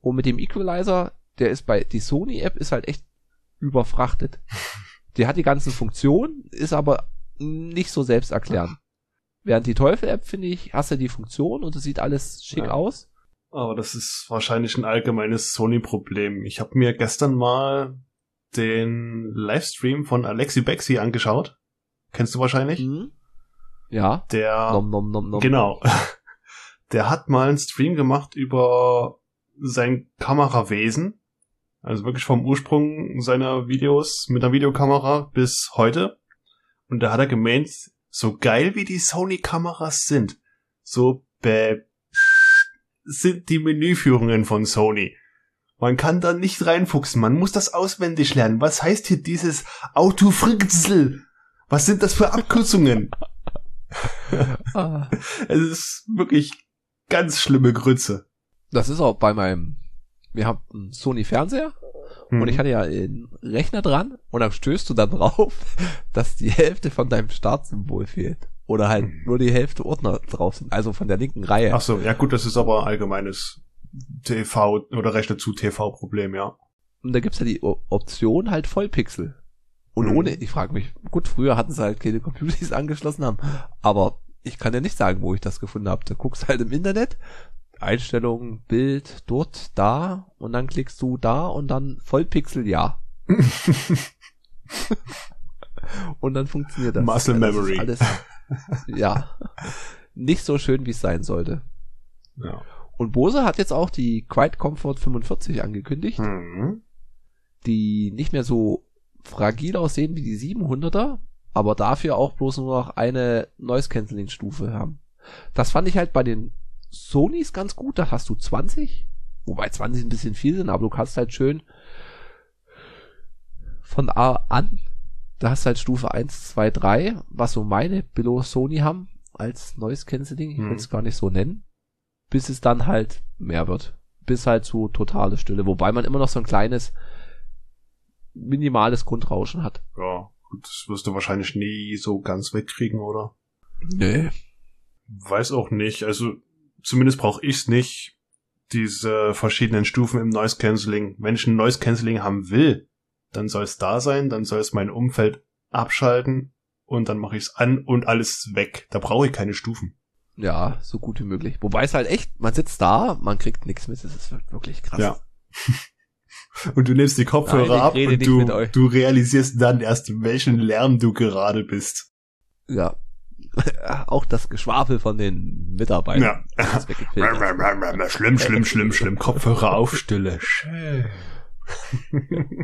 Und mit dem Equalizer, der ist bei, die Sony-App ist halt echt überfrachtet. Die hat die ganzen Funktionen, ist aber nicht so selbsterklärend. Während die Teufel-App, finde ich, hast du die Funktion und es sieht alles schick Ja. aus. Aber das ist wahrscheinlich ein allgemeines Sony-Problem. Ich habe mir gestern mal den Livestream von Alexi Bexi angeschaut. Kennst du wahrscheinlich? Mhm. Ja. Der Nom, nom, nom, nom. Genau. Der hat mal einen Stream gemacht über sein Kamerawesen. Also wirklich vom Ursprung seiner Videos mit einer Videokamera bis heute. Und da hat er gemeint, so geil wie die Sony-Kameras sind, so bäh sind die Menüführungen von Sony. Man kann da nicht reinfuchsen, man muss das auswendig lernen. Was heißt hier dieses Autofrickzel? Was sind das für Abkürzungen? Ah. Es ist wirklich ganz schlimme Grütze. Das ist auch bei meinem, wir haben einen Sony Fernseher Mhm. und ich hatte ja einen Rechner dran und dann stößt du dann drauf, dass die Hälfte von deinem Startsymbol fehlt. Oder halt Mhm. nur die Hälfte Ordner drauf sind, also von der linken Reihe. Ach so, ja gut, das ist aber allgemeines TV oder Rechner zu TV-Problem, ja. Und da gibt's ja die O- Option halt Vollpixel. Und Mhm. ohne, ich frage mich, gut, früher hatten sie halt keine Computer, die es angeschlossen haben, aber ich kann ja nicht sagen, wo ich das gefunden habe. Du guckst halt im Internet, Einstellungen, Bild, dort, da, und dann klickst du da und dann Vollpixel, ja. und dann funktioniert das. Muscle das Memory. Alles, ja. Nicht so schön, wie es sein sollte. ja. Und Bose hat jetzt auch die Quiet Comfort 45 angekündigt Mhm. die nicht mehr so fragil aussehen wie die 700er, aber dafür auch bloß nur noch eine Noise Cancelling Stufe haben. Das fand ich halt bei den Sonys ganz gut, da hast du 20, wobei 20 ein bisschen viel sind, aber du kannst halt schön von A an Da hast du halt Stufe 1, 2, 3, was so meine Below Sony haben als Noise Cancelling. Ich Mhm. will es gar nicht so nennen. Bis es dann halt mehr wird. Bis halt zu totale Stille. Wobei man immer noch so ein kleines, minimales Grundrauschen hat. Ja, gut, das wirst du wahrscheinlich nie so ganz wegkriegen, oder? Nee. Weiß auch nicht. Also zumindest brauche ich's nicht. Diese verschiedenen Stufen im Noise Cancelling. Wenn ich ein Noise Cancelling haben will, dann soll es da sein, dann soll es mein Umfeld abschalten und dann mache ich's an und alles weg. Da brauche ich keine Stufen. Ja, so gut wie möglich. Wobei es halt echt, man sitzt da, man kriegt nichts mit. Das ist wirklich krass. Ja. Und du nimmst die Kopfhörer Nein, ich ab und du, du realisierst dann erst, welchen Lärm du gerade bist. Ja. Auch das Geschwafel von den Mitarbeitern. Ja. Schlimm, schlimm, schlimm, schlimm. Kopfhörer auf, Stille.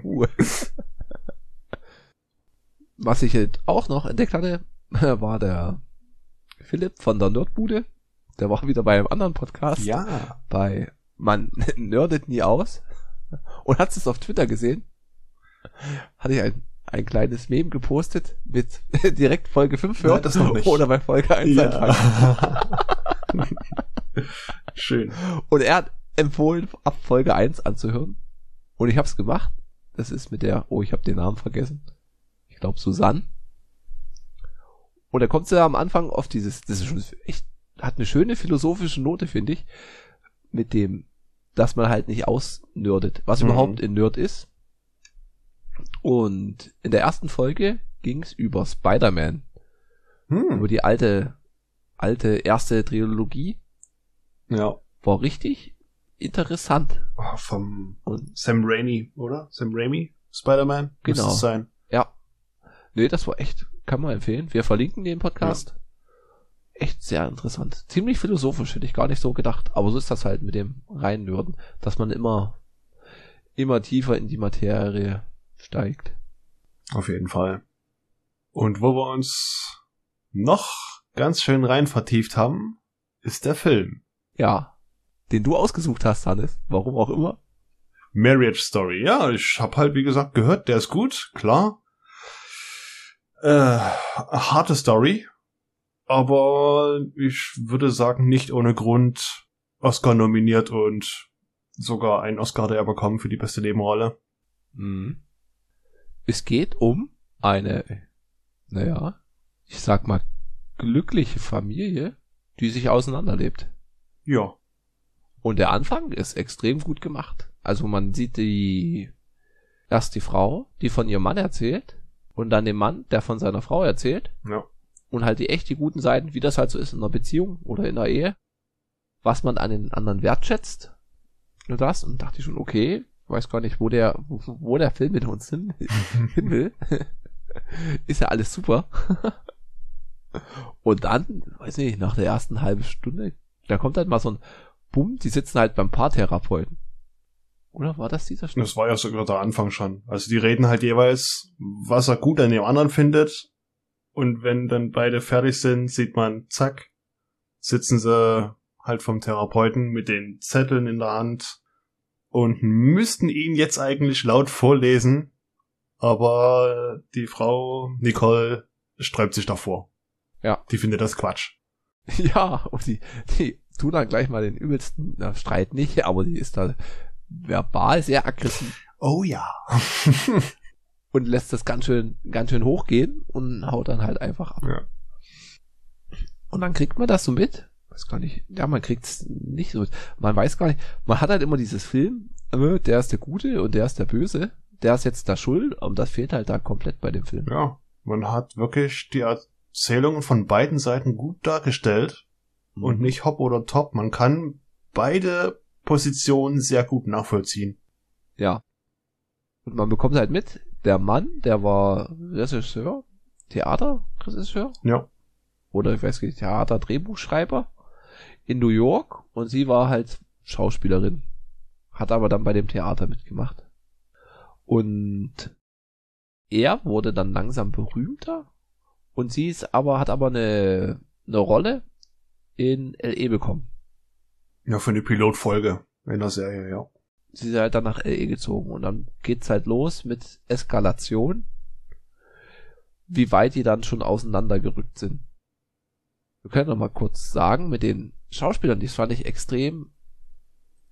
Ruhe. Was ich halt auch noch entdeckt hatte, war der Philipp von der Nerdbude. Der war wieder bei einem anderen Podcast. Ja. Bei Man nerdet nie aus. Und hat es auf Twitter gesehen. Hatte ich ein, ein kleines Meme gepostet mit direkt Folge 5 hören. Nein, das noch nicht. Oder bei Folge 1 anfangen. Ja. Schön. Und er hat empfohlen, ab Folge 1 anzuhören. Und ich hab's gemacht. Das ist mit der, oh, ich habe den Namen vergessen. Ich glaube Susanne. Und da kommt sie ja am Anfang auf dieses, das ist schon echt, hat eine schöne philosophische Note, finde ich. Mit dem, dass man halt nicht ausnördet, was Mhm. überhaupt ein Nerd ist. Und in der ersten Folge ging's über Spider-Man, über Hm. die alte, alte erste Trilogie. Ja. War richtig interessant. Ah, Vom Und Sam Raimi, oder? Sam Raimi? Spider-Man? Genau. es sein. Ja. Nee, das war echt, kann man empfehlen. Wir verlinken den Podcast. Echt sehr interessant. Ziemlich philosophisch, hätte ich gar nicht so gedacht. Aber so ist das halt mit dem reinen Nörden, dass man immer, immer tiefer in die Materie steigt. Auf jeden Fall. Und wo wir uns noch ganz schön rein vertieft haben, ist der Film. Ja. Den du ausgesucht hast, Hannes. Warum auch immer. Marriage Story. Ja, ich hab halt, wie gesagt, gehört, der ist gut, klar. Äh, harte Story. Aber ich würde sagen, nicht ohne Grund Oscar nominiert und sogar einen Oscar hat er bekommen für die beste Nebenrolle. Mhm. Es geht um eine, naja, ich sag mal, glückliche Familie, die sich auseinanderlebt. Ja. Und der Anfang ist extrem gut gemacht. Also man sieht die, erst die Frau, die von ihrem Mann erzählt, und dann den Mann, der von seiner Frau erzählt, Ja. und halt die echt die guten Seiten, wie das halt so ist in einer Beziehung oder in einer Ehe, was man an den anderen wertschätzt. Und das, und dachte ich schon, okay, weiß gar nicht, wo der, wo, wo der Film mit uns hin, hin will. ist ja alles super. und dann, weiß nicht, nach der ersten halben Stunde, da kommt halt mal so ein Bumm, die sitzen halt beim Paartherapeuten. Oder war das dieser Schnitt? Das war ja sogar der Anfang schon. Also die reden halt jeweils, was er gut an dem anderen findet. Und wenn dann beide fertig sind, sieht man, zack, sitzen sie halt vom Therapeuten mit den Zetteln in der Hand und müssten ihn jetzt eigentlich laut vorlesen. Aber die Frau Nicole sträubt sich davor. Ja. Die findet das Quatsch. Ja, und die, die tun dann gleich mal den übelsten, na, Streit nicht, aber die ist da verbal sehr aggressiv Oh ja. und lässt das ganz schön, ganz schön hochgehen und haut dann halt einfach ab. Ja. Und dann kriegt man das so mit. Weiß gar nicht. Ja, man kriegt's nicht so. Man weiß gar nicht. Man hat halt immer dieses Film, äh, der ist der Gute und der ist der Böse. Der ist jetzt der Schuld und das fehlt halt da komplett bei dem Film. Ja. Man hat wirklich die Erzählungen von beiden Seiten gut dargestellt. und Mhm. nicht hopp oder top. Man kann beide Positionen sehr gut nachvollziehen. Ja. Und man bekommt halt mit, der Mann, der war Regisseur, Theaterregisseur Ja. oder ich weiß nicht, Theater, Drehbuchschreiber in New York und sie war halt Schauspielerin. Hat aber dann bei dem Theater mitgemacht. Und er wurde dann langsam berühmter und sie ist aber, hat aber eine, eine Rolle in LE bekommen. Ja, für eine Pilotfolge in der Serie, ja. sie ist halt dann nach LE gezogen und dann geht's halt los mit Eskalation. wie weit die dann schon auseinandergerückt sind. Wir können noch mal kurz sagen, mit den Schauspielern, die fand ich extrem,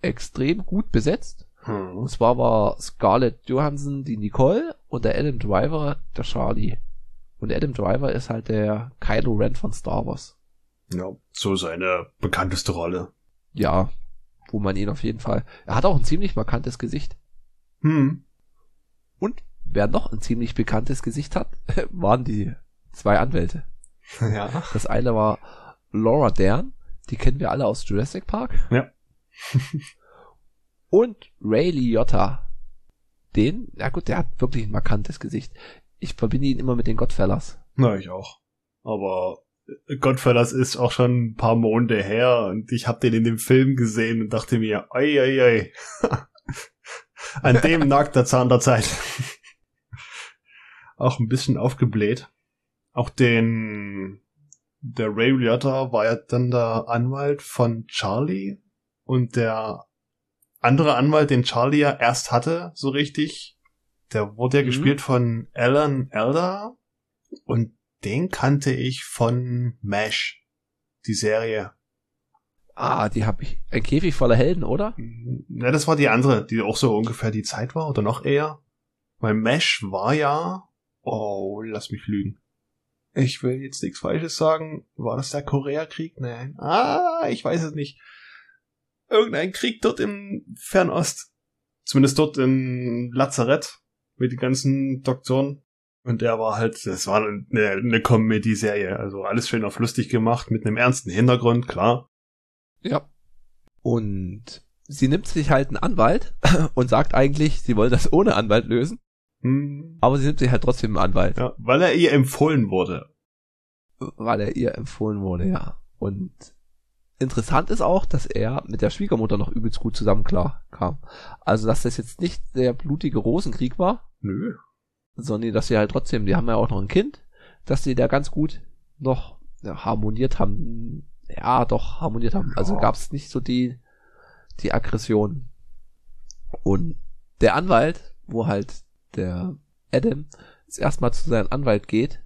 extrem gut besetzt. Hm. Und zwar war Scarlett Johansson die Nicole und der Adam Driver der Charlie. Und Adam Driver ist halt der Kylo Ren von Star Wars. Ja, so seine bekannteste Rolle. Ja, wo man ihn auf jeden Fall. Er hat auch ein ziemlich markantes Gesicht. Hm. Und wer noch ein ziemlich bekanntes Gesicht hat, waren die zwei Anwälte. Ja. Das eine war Laura Dern, die kennen wir alle aus Jurassic Park. Ja. Und Ray Liotta. Den, ja gut, der hat wirklich ein markantes Gesicht. Ich verbinde ihn immer mit den Godfellas. Na, ich auch. Aber Godfellas ist auch schon ein paar Monde her und ich habe den in dem Film gesehen und dachte mir, oi, oi, oi. An dem nagt der Zahn der Zeit. auch ein bisschen aufgebläht. Auch den, der Ray Liotta war ja dann der Anwalt von Charlie und der andere Anwalt, den Charlie ja erst hatte, so richtig, der wurde ja Mhm. gespielt von Alan Elder und den kannte ich von MASH, die Serie. Ah, die habe ich. Ein Käfig voller Helden, oder? Ja, das war die andere, die auch so ungefähr die Zeit war oder noch eher. Weil MASH war ja, oh, lass mich lügen. Ich will jetzt nichts Falsches sagen. War das der Koreakrieg? Nein. Ah, ich weiß es nicht. Irgendein Krieg dort im Fernost. Zumindest dort im Lazarett mit den ganzen Doktoren. Und der war halt, das war eine, eine Comedy-Serie. Also alles schön auf lustig gemacht, mit einem ernsten Hintergrund, klar. Ja. Und sie nimmt sich halt einen Anwalt und sagt eigentlich, sie wollen das ohne Anwalt lösen. Hm. Aber sie nimmt sich halt trotzdem einen Anwalt, Ja, weil er ihr empfohlen wurde. weil er ihr empfohlen wurde, ja. Und interessant ist auch, dass er mit der Schwiegermutter noch übelst gut zusammen klar kam. Also, dass das jetzt nicht der blutige Rosenkrieg war, Nö. sondern dass sie halt trotzdem, die haben ja auch noch ein Kind, dass sie da ganz gut noch harmoniert haben. Ja, doch, harmoniert haben. Also Ja. gab es nicht so die, die Aggression. Und der Anwalt, wo halt der Adam jetzt erstmal zu seinem Anwalt geht,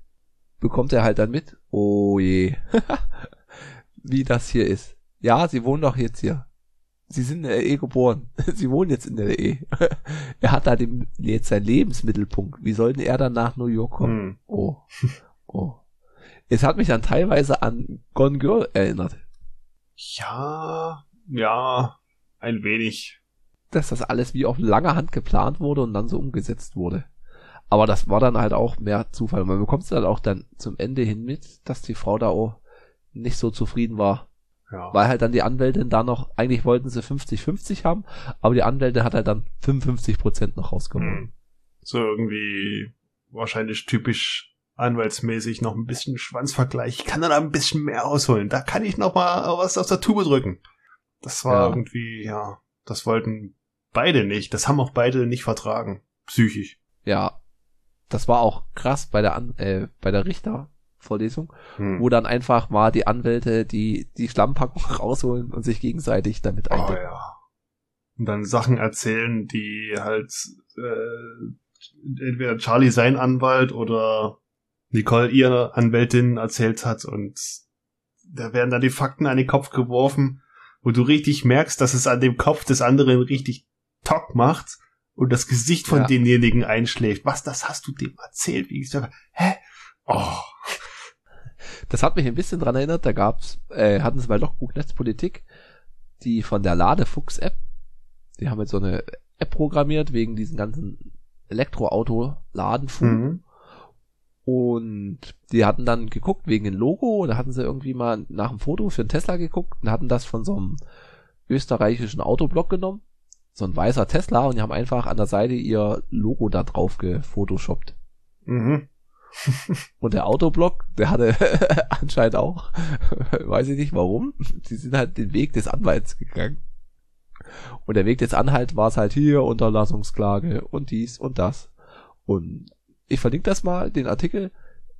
bekommt er halt dann mit, oh je, wie das hier ist. Ja, sie wohnen doch jetzt hier. Sie sind in der E geboren. Sie wohnen jetzt in der E. er hat da den, jetzt seinen Lebensmittelpunkt. Wie soll denn er dann nach New York kommen? Hm. Oh. Oh. Es hat mich dann teilweise an Gone Girl erinnert. Ja, ja, ein wenig. Dass das alles wie auf lange Hand geplant wurde und dann so umgesetzt wurde. Aber das war dann halt auch mehr Zufall. Man bekommt es dann auch dann zum Ende hin mit, dass die Frau da auch nicht so zufrieden war. Ja. Weil halt dann die Anwältin da noch, eigentlich wollten sie 50-50 haben, aber die Anwältin hat halt dann 55% noch rausgeholt. Hm. So irgendwie wahrscheinlich typisch anwaltsmäßig noch ein bisschen Schwanzvergleich. Ich kann da ein bisschen mehr rausholen. Da kann ich noch mal was aus der Tube drücken. Das war Ja. irgendwie, ja, das wollten beide nicht. Das haben auch beide nicht vertragen. Psychisch. Ja, das war auch krass bei der An äh, bei der Richtervorlesung, Hm. wo dann einfach mal die Anwälte die die Schlammpackung rausholen und sich gegenseitig damit Oh, eindecken. ja. Und dann Sachen erzählen, die halt äh, entweder Charlie sein Anwalt oder Nicole ihre Anwältin erzählt hat und da werden dann die Fakten an den Kopf geworfen, wo du richtig merkst, dass es an dem Kopf des anderen richtig Macht und das Gesicht von Ja. demjenigen einschläft. Was, das hast du dem erzählt? Wie ich sage, hä? Oh. Das hat mich ein bisschen dran erinnert, da gab's, äh, hatten sie bei Logbuch Netzpolitik, die von der Ladefuchs-App, die haben jetzt so eine App programmiert wegen diesen ganzen Elektroauto-Ladenfunk. Mhm. Und die hatten dann geguckt wegen dem Logo, da hatten sie irgendwie mal nach dem Foto für einen Tesla geguckt und hatten das von so einem österreichischen Autoblock genommen. So ein weißer Tesla und die haben einfach an der Seite ihr Logo da drauf gefotoshoppt. Mhm. Und der Autoblock, der hatte anscheinend auch, weiß ich nicht warum, die sind halt den Weg des Anwalts gegangen. Und der Weg des Anhalts war es halt hier, Unterlassungsklage und dies und das. Und ich verlinke das mal, den Artikel.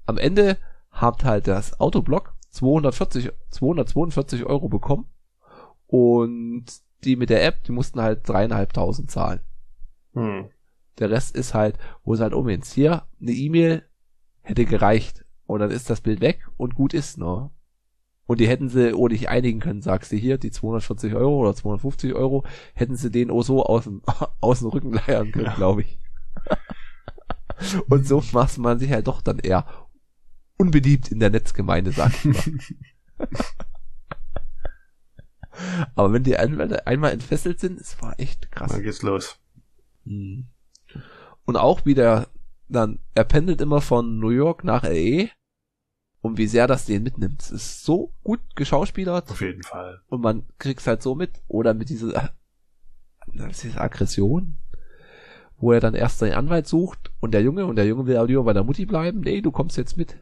Am Ende habt halt das Autoblock 240, 242 Euro bekommen. Und die mit der App, die mussten halt dreieinhalbtausend zahlen. Hm. Der Rest ist halt, wo es halt um jetzt hier eine E-Mail hätte gereicht. Und dann ist das Bild weg und gut ist, ne? Und die hätten sie ohne dich einigen können, sagst du hier, die 240 Euro oder 250 Euro, hätten sie den auch so aus dem, aus dem Rücken leiern können, ja. glaube ich. Und so macht man sich halt doch dann eher unbeliebt in der Netzgemeinde, sag ich mal. Aber wenn die Anwälte einmal entfesselt sind, es war echt krass. Dann geht's los. Hm. Und auch wieder, dann, er pendelt immer von New York nach LE und wie sehr das den mitnimmt. Es ist so gut geschauspielert. Auf jeden Fall. Und man kriegt's halt so mit. Oder mit dieser, diese Aggression, wo er dann erst seinen Anwalt sucht und der Junge, und der Junge will auch lieber bei der Mutti bleiben. Nee, du kommst jetzt mit.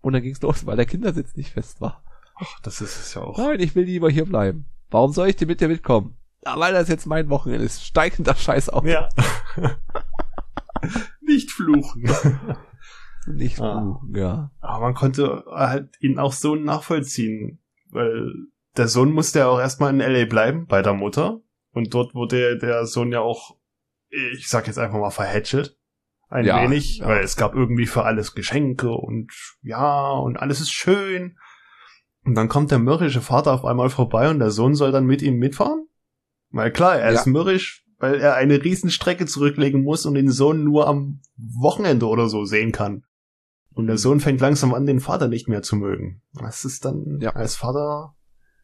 Und dann ging's los, weil der Kindersitz nicht fest war. Ach, das ist es ja auch. Nein, ich will lieber hier bleiben. Warum soll ich dir mit dir mitkommen? Ja, weil das jetzt mein Wochenende ist. Steigender Scheiß auf. Ja. Nicht fluchen. Nicht ah. ja. Aber man konnte halt ihn auch so nachvollziehen, weil der Sohn musste ja auch erstmal in LA bleiben, bei der Mutter. Und dort wurde der Sohn ja auch, ich sag jetzt einfach mal, verhätschelt. Ein ja, wenig, ja. weil es gab irgendwie für alles Geschenke und ja, und alles ist schön. Und dann kommt der mürrische Vater auf einmal vorbei und der Sohn soll dann mit ihm mitfahren? Weil klar, er ja. ist mürrisch, weil er eine Riesenstrecke zurücklegen muss und den Sohn nur am Wochenende oder so sehen kann. Und der Sohn fängt langsam an, den Vater nicht mehr zu mögen. Das ist dann ja. als Vater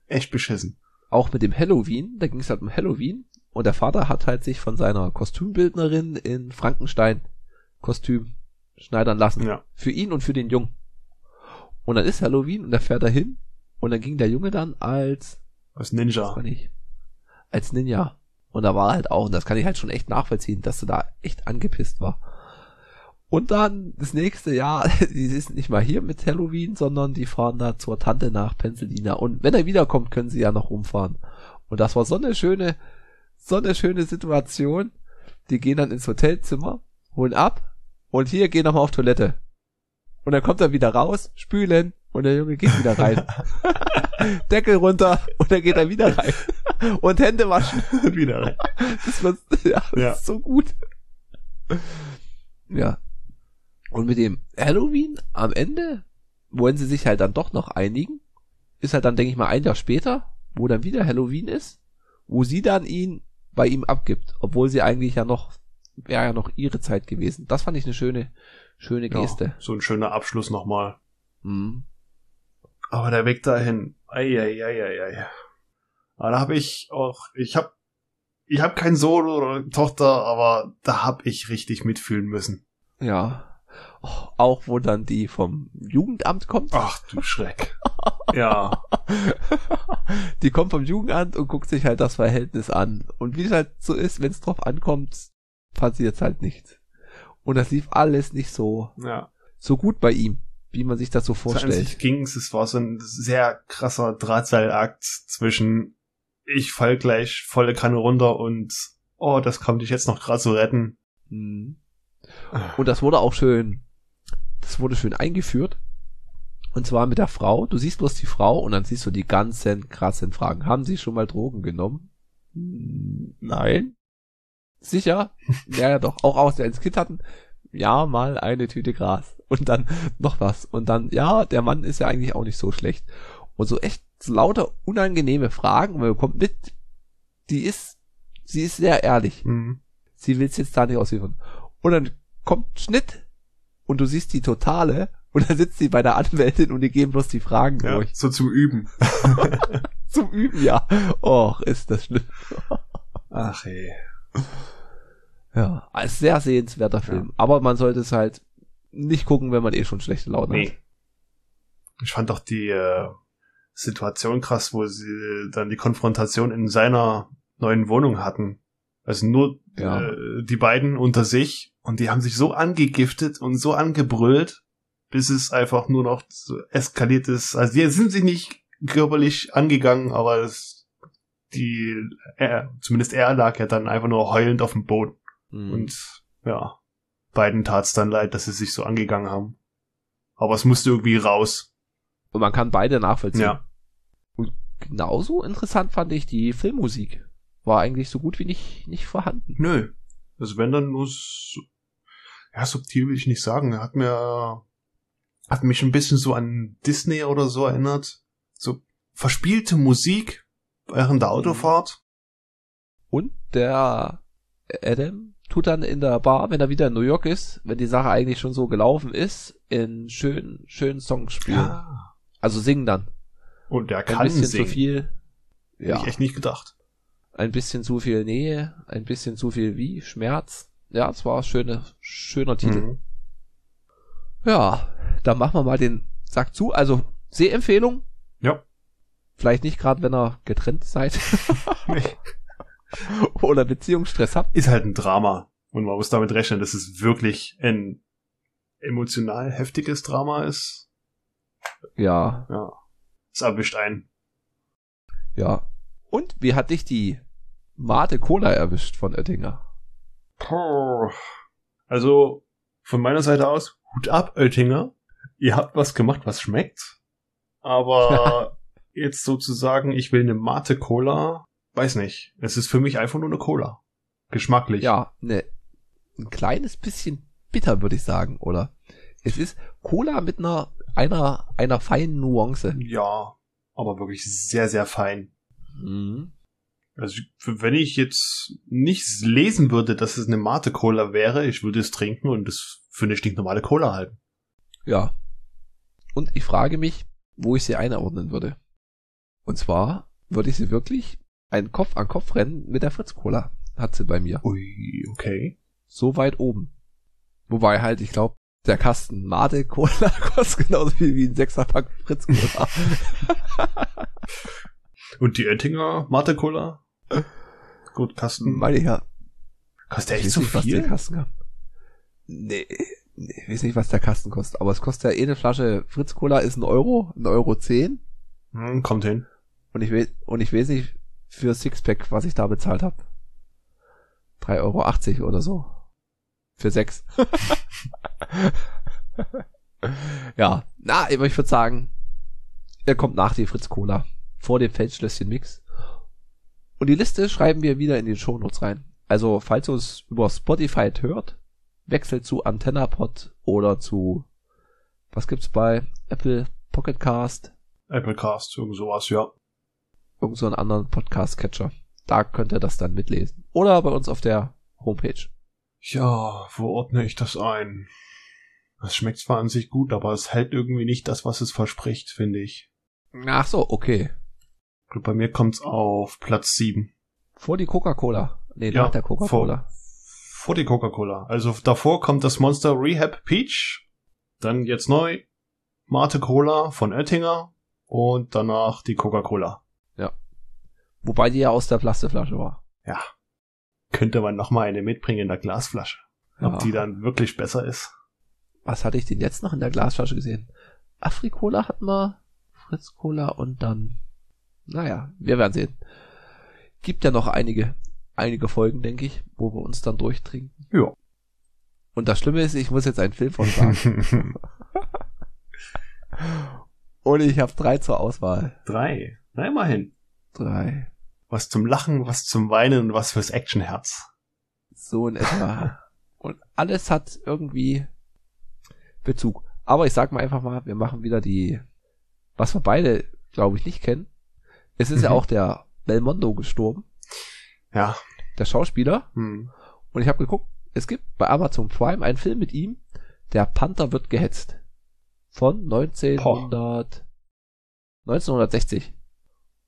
echt beschissen. Auch mit dem Halloween, da ging es halt um Halloween und der Vater hat halt sich von seiner Kostümbildnerin in Frankenstein Kostüm schneidern lassen. Ja. Für ihn und für den Jungen. Und dann ist Halloween und er fährt dahin und dann ging der Junge dann als als Ninja. Als Ninja. Und da war halt auch, und das kann ich halt schon echt nachvollziehen, dass du da echt angepisst war. Und dann das nächste Jahr, die sind nicht mal hier mit Halloween, sondern die fahren da zur Tante nach Pennsylvania. Und wenn er wiederkommt, können sie ja noch rumfahren. Und das war so eine schöne, so eine schöne Situation. Die gehen dann ins Hotelzimmer, holen ab und hier gehen nochmal auf Toilette. Und dann kommt er wieder raus, spülen und der Junge geht wieder rein. Deckel runter und dann geht er wieder rein. Und Hände waschen. Und wieder rein. Das war ja, das ja. ist so gut. Ja, und mit dem Halloween am Ende wollen sie sich halt dann doch noch einigen. Ist halt dann, denke ich mal, ein Jahr später, wo dann wieder Halloween ist, wo sie dann ihn bei ihm abgibt, obwohl sie eigentlich ja noch, wäre ja noch ihre Zeit gewesen. Das fand ich eine schöne, schöne Geste. Ja, so ein schöner Abschluss nochmal. Mhm. Aber der Weg dahin, ei. Aber da habe ich auch, ich habe ich hab keinen Sohn oder Tochter, aber da habe ich richtig mitfühlen müssen. Ja, auch wo dann die vom Jugendamt kommt. Ach du Schreck. ja. Die kommt vom Jugendamt und guckt sich halt das Verhältnis an. Und wie es halt so ist, wenn es drauf ankommt, passiert halt nichts. Und das lief alles nicht so, ja. so gut bei ihm, wie man sich das so vorstellt. So ging's, es war so ein sehr krasser Drahtseilakt zwischen ich fall gleich volle Kanne runter und oh, das kommt dich jetzt noch gerade so retten. Mhm. Und das wurde auch schön das wurde schön eingeführt. Und zwar mit der Frau. Du siehst bloß die Frau und dann siehst du die ganzen krassen Fragen. Haben Sie schon mal Drogen genommen? Hm, nein. Sicher? ja, ja, doch. Auch aus, der ins Kind hatten. Ja, mal eine Tüte Gras. Und dann noch was. Und dann, ja, der Mann ist ja eigentlich auch nicht so schlecht. Und so echt lauter unangenehme Fragen. Man bekommt mit, die ist, sie ist sehr ehrlich. Mhm. Sie will es jetzt da nicht ausliefern. Und dann kommt Schnitt und du siehst die Totale und dann sitzt sie bei der Anwältin und die geben bloß die Fragen ja, durch. So zum Üben. zum Üben, ja. Och, ist das schlimm. Ach ey. Ja, ein sehr sehenswerter Film. Ja. Aber man sollte es halt nicht gucken, wenn man eh schon schlechte Laune nee. hat. Ich fand doch die äh, Situation krass, wo sie dann die Konfrontation in seiner neuen Wohnung hatten. Also nur ja. äh, die beiden unter sich und die haben sich so angegiftet und so angebrüllt, bis es einfach nur noch so eskaliert ist. Also die sind sich nicht körperlich angegangen, aber es, die, er, zumindest er lag ja dann einfach nur heulend auf dem Boden. Mhm. Und ja, beiden tat's dann leid, dass sie sich so angegangen haben. Aber es musste irgendwie raus. Und man kann beide nachvollziehen. Ja. Und genauso interessant fand ich die Filmmusik. War eigentlich so gut wie nicht, nicht vorhanden. Nö. Also wenn dann nur so, ja, subtil will ich nicht sagen. Er hat mir Hat mich ein bisschen so an Disney oder so erinnert. So verspielte Musik während der Autofahrt. Und der Adam tut dann in der Bar, wenn er wieder in New York ist, wenn die Sache eigentlich schon so gelaufen ist, in schönen, schönen Songs spielen. Ja. Also singen dann. Und der Ein kann bisschen singen. zu viel. Hätte Ja. ich echt nicht gedacht. Ein bisschen zu viel Nähe, ein bisschen zu viel wie Schmerz. Ja, es war ein schöne, schöner Titel. Mhm. Ja, dann machen wir mal den Sack zu. Also Sehempfehlung. Ja. Vielleicht nicht gerade, wenn ihr getrennt seid oder Beziehungsstress habt. Ist halt ein Drama. Und man muss damit rechnen, dass es wirklich ein emotional heftiges Drama ist. Ja, Ja. Es erwischt einen. ja. Und wie hat dich die Mate Cola erwischt von Oettinger? Also, von meiner Seite aus, Hut ab, Oettinger. Ihr habt was gemacht, was schmeckt. Aber jetzt sozusagen, ich will eine Mate Cola, weiß nicht. Es ist für mich einfach nur eine Cola. Geschmacklich. Ja, ne, ein kleines bisschen bitter, würde ich sagen, oder? Es ist Cola mit einer, einer, einer feinen Nuance. Ja, aber wirklich sehr, sehr fein. Mhm. Also, wenn ich jetzt nicht lesen würde, dass es eine Mate Cola wäre, ich würde es trinken und es für eine stinknormale Cola halten. Ja. Und ich frage mich, wo ich sie einordnen würde. Und zwar würde ich sie wirklich ein Kopf an Kopf rennen mit der Fritz Cola. Hat sie bei mir. Ui, okay. So weit oben. Wobei halt, ich glaube, der Kasten Mate Cola kostet genauso viel wie ein Sechserpack Fritz Cola. Und die Oettinger Mate Cola? Gut, Kasten. Meine ich ja. Kostet der echt so nicht, was der viel? Kasten hat. Nee, nee, ich weiß nicht, was der Kasten kostet. Aber es kostet ja eh eine Flasche Fritz Cola ist ein Euro, ein Euro zehn. Hm, kommt hin. Und ich weiß, und ich weiß nicht für Sixpack, was ich da bezahlt habe. 3,80 Euro oder so. Für sechs. ja, na, aber ich würde sagen, er kommt nach die Fritz Cola. Vor dem Feldschlösschen Mix. Und die Liste schreiben wir wieder in die Shownotes rein. Also, falls ihr uns über Spotify hört, wechselt zu AntennaPod oder zu, was gibt's bei Apple Pocket Cast, Applecast, irgend sowas, ja. Irgend so einen anderen Podcast-Catcher. Da könnt ihr das dann mitlesen. Oder bei uns auf der Homepage. Ja, wo ordne ich das ein? Es schmeckt zwar an sich gut, aber es hält irgendwie nicht das, was es verspricht, finde ich. Ach so, okay. Bei mir kommt's auf Platz 7. Vor die Coca-Cola. Nee, Ja, nach der Coca-Cola. Vor die Coca-Cola. Also davor kommt das Monster Rehab Peach. Dann jetzt neu Mate Cola von Oettinger. Und danach die Coca-Cola. Wobei die ja aus der Plastikflasche war. Ja. Könnte man noch mal eine mitbringen in der Glasflasche. Ja. Ob die dann wirklich besser ist. Was hatte ich denn jetzt noch in der Glasflasche gesehen? Afri-Cola hatten wir, Fritz-Cola und dann, naja, wir werden sehen. Gibt ja noch einige, einige Folgen, denke ich, wo wir uns dann durchtrinken. Ja. Und das Schlimme ist, ich muss jetzt einen Film von sagen. und ich habe drei zur Auswahl. Drei. Na, immerhin. Drei. Was zum Lachen, was zum Weinen und was fürs Actionherz. So in etwa. Und alles hat irgendwie Bezug. Aber ich sag mal einfach mal, wir machen wieder die, was wir beide, glaube ich, nicht kennen. Es ist ja Mhm. auch der Belmondo gestorben, Ja. der Schauspieler. Hm. Und ich habe geguckt, es gibt bei Amazon Prime einen Film mit ihm, der Panther wird gehetzt. Von 1900, 1960.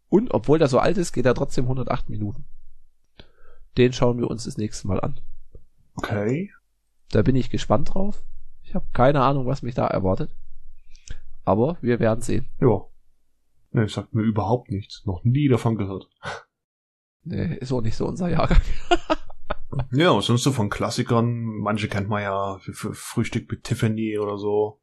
Und obwohl der so alt ist, geht er trotzdem 108 Minuten. Den schauen wir uns das nächste Mal an. Okay. Da bin ich gespannt drauf. Ich habe keine Ahnung, was mich da erwartet. Aber wir werden sehen. Ja. Ne, sagt mir überhaupt nichts. Noch nie davon gehört. Nee, ist auch nicht so unser Jahrgang. Ja, sonst so von Klassikern. Manche kennt man ja für, für Frühstück mit Tiffany oder so.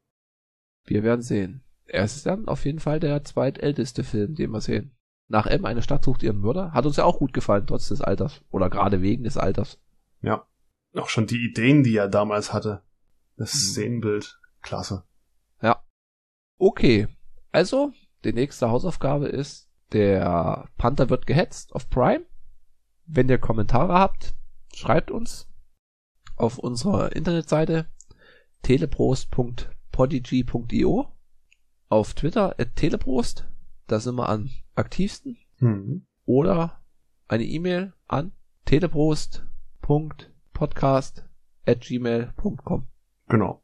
Wir werden sehen. Er ist dann auf jeden Fall der zweitälteste Film, den wir sehen. Nach M, eine Stadt sucht ihren Mörder. Hat uns ja auch gut gefallen, trotz des Alters. Oder gerade wegen des Alters. Ja. Auch schon die Ideen, die er damals hatte. Das Mhm. Szenenbild. Klasse. Okay. Also, die nächste Hausaufgabe ist, der Panther wird gehetzt auf Prime. Wenn ihr Kommentare habt, schreibt uns auf unserer Internetseite teleprost.podcast podigy.io, auf Twitter at teleprost, da sind wir am aktivsten, Mhm. oder eine E-Mail an teleprost.podcast at gmail.com. Genau.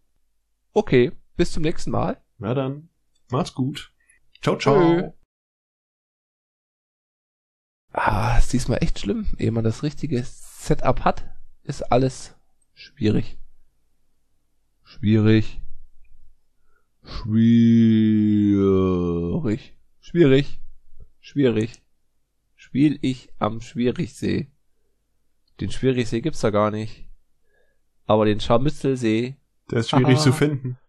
Okay, bis zum nächsten Mal. Na dann, macht's gut. Ciao, ciao. Tschö. Ah, ist diesmal echt schlimm. Ehe man das richtige Setup hat, ist alles schwierig. Schwierig. Schwierig. Schwierig. Schwierig. Spiel ich am Schwierigsee. Den Schwierigsee gibt's da gar nicht. Aber den Scharmützelsee, Der ist schwierig Aha. zu finden.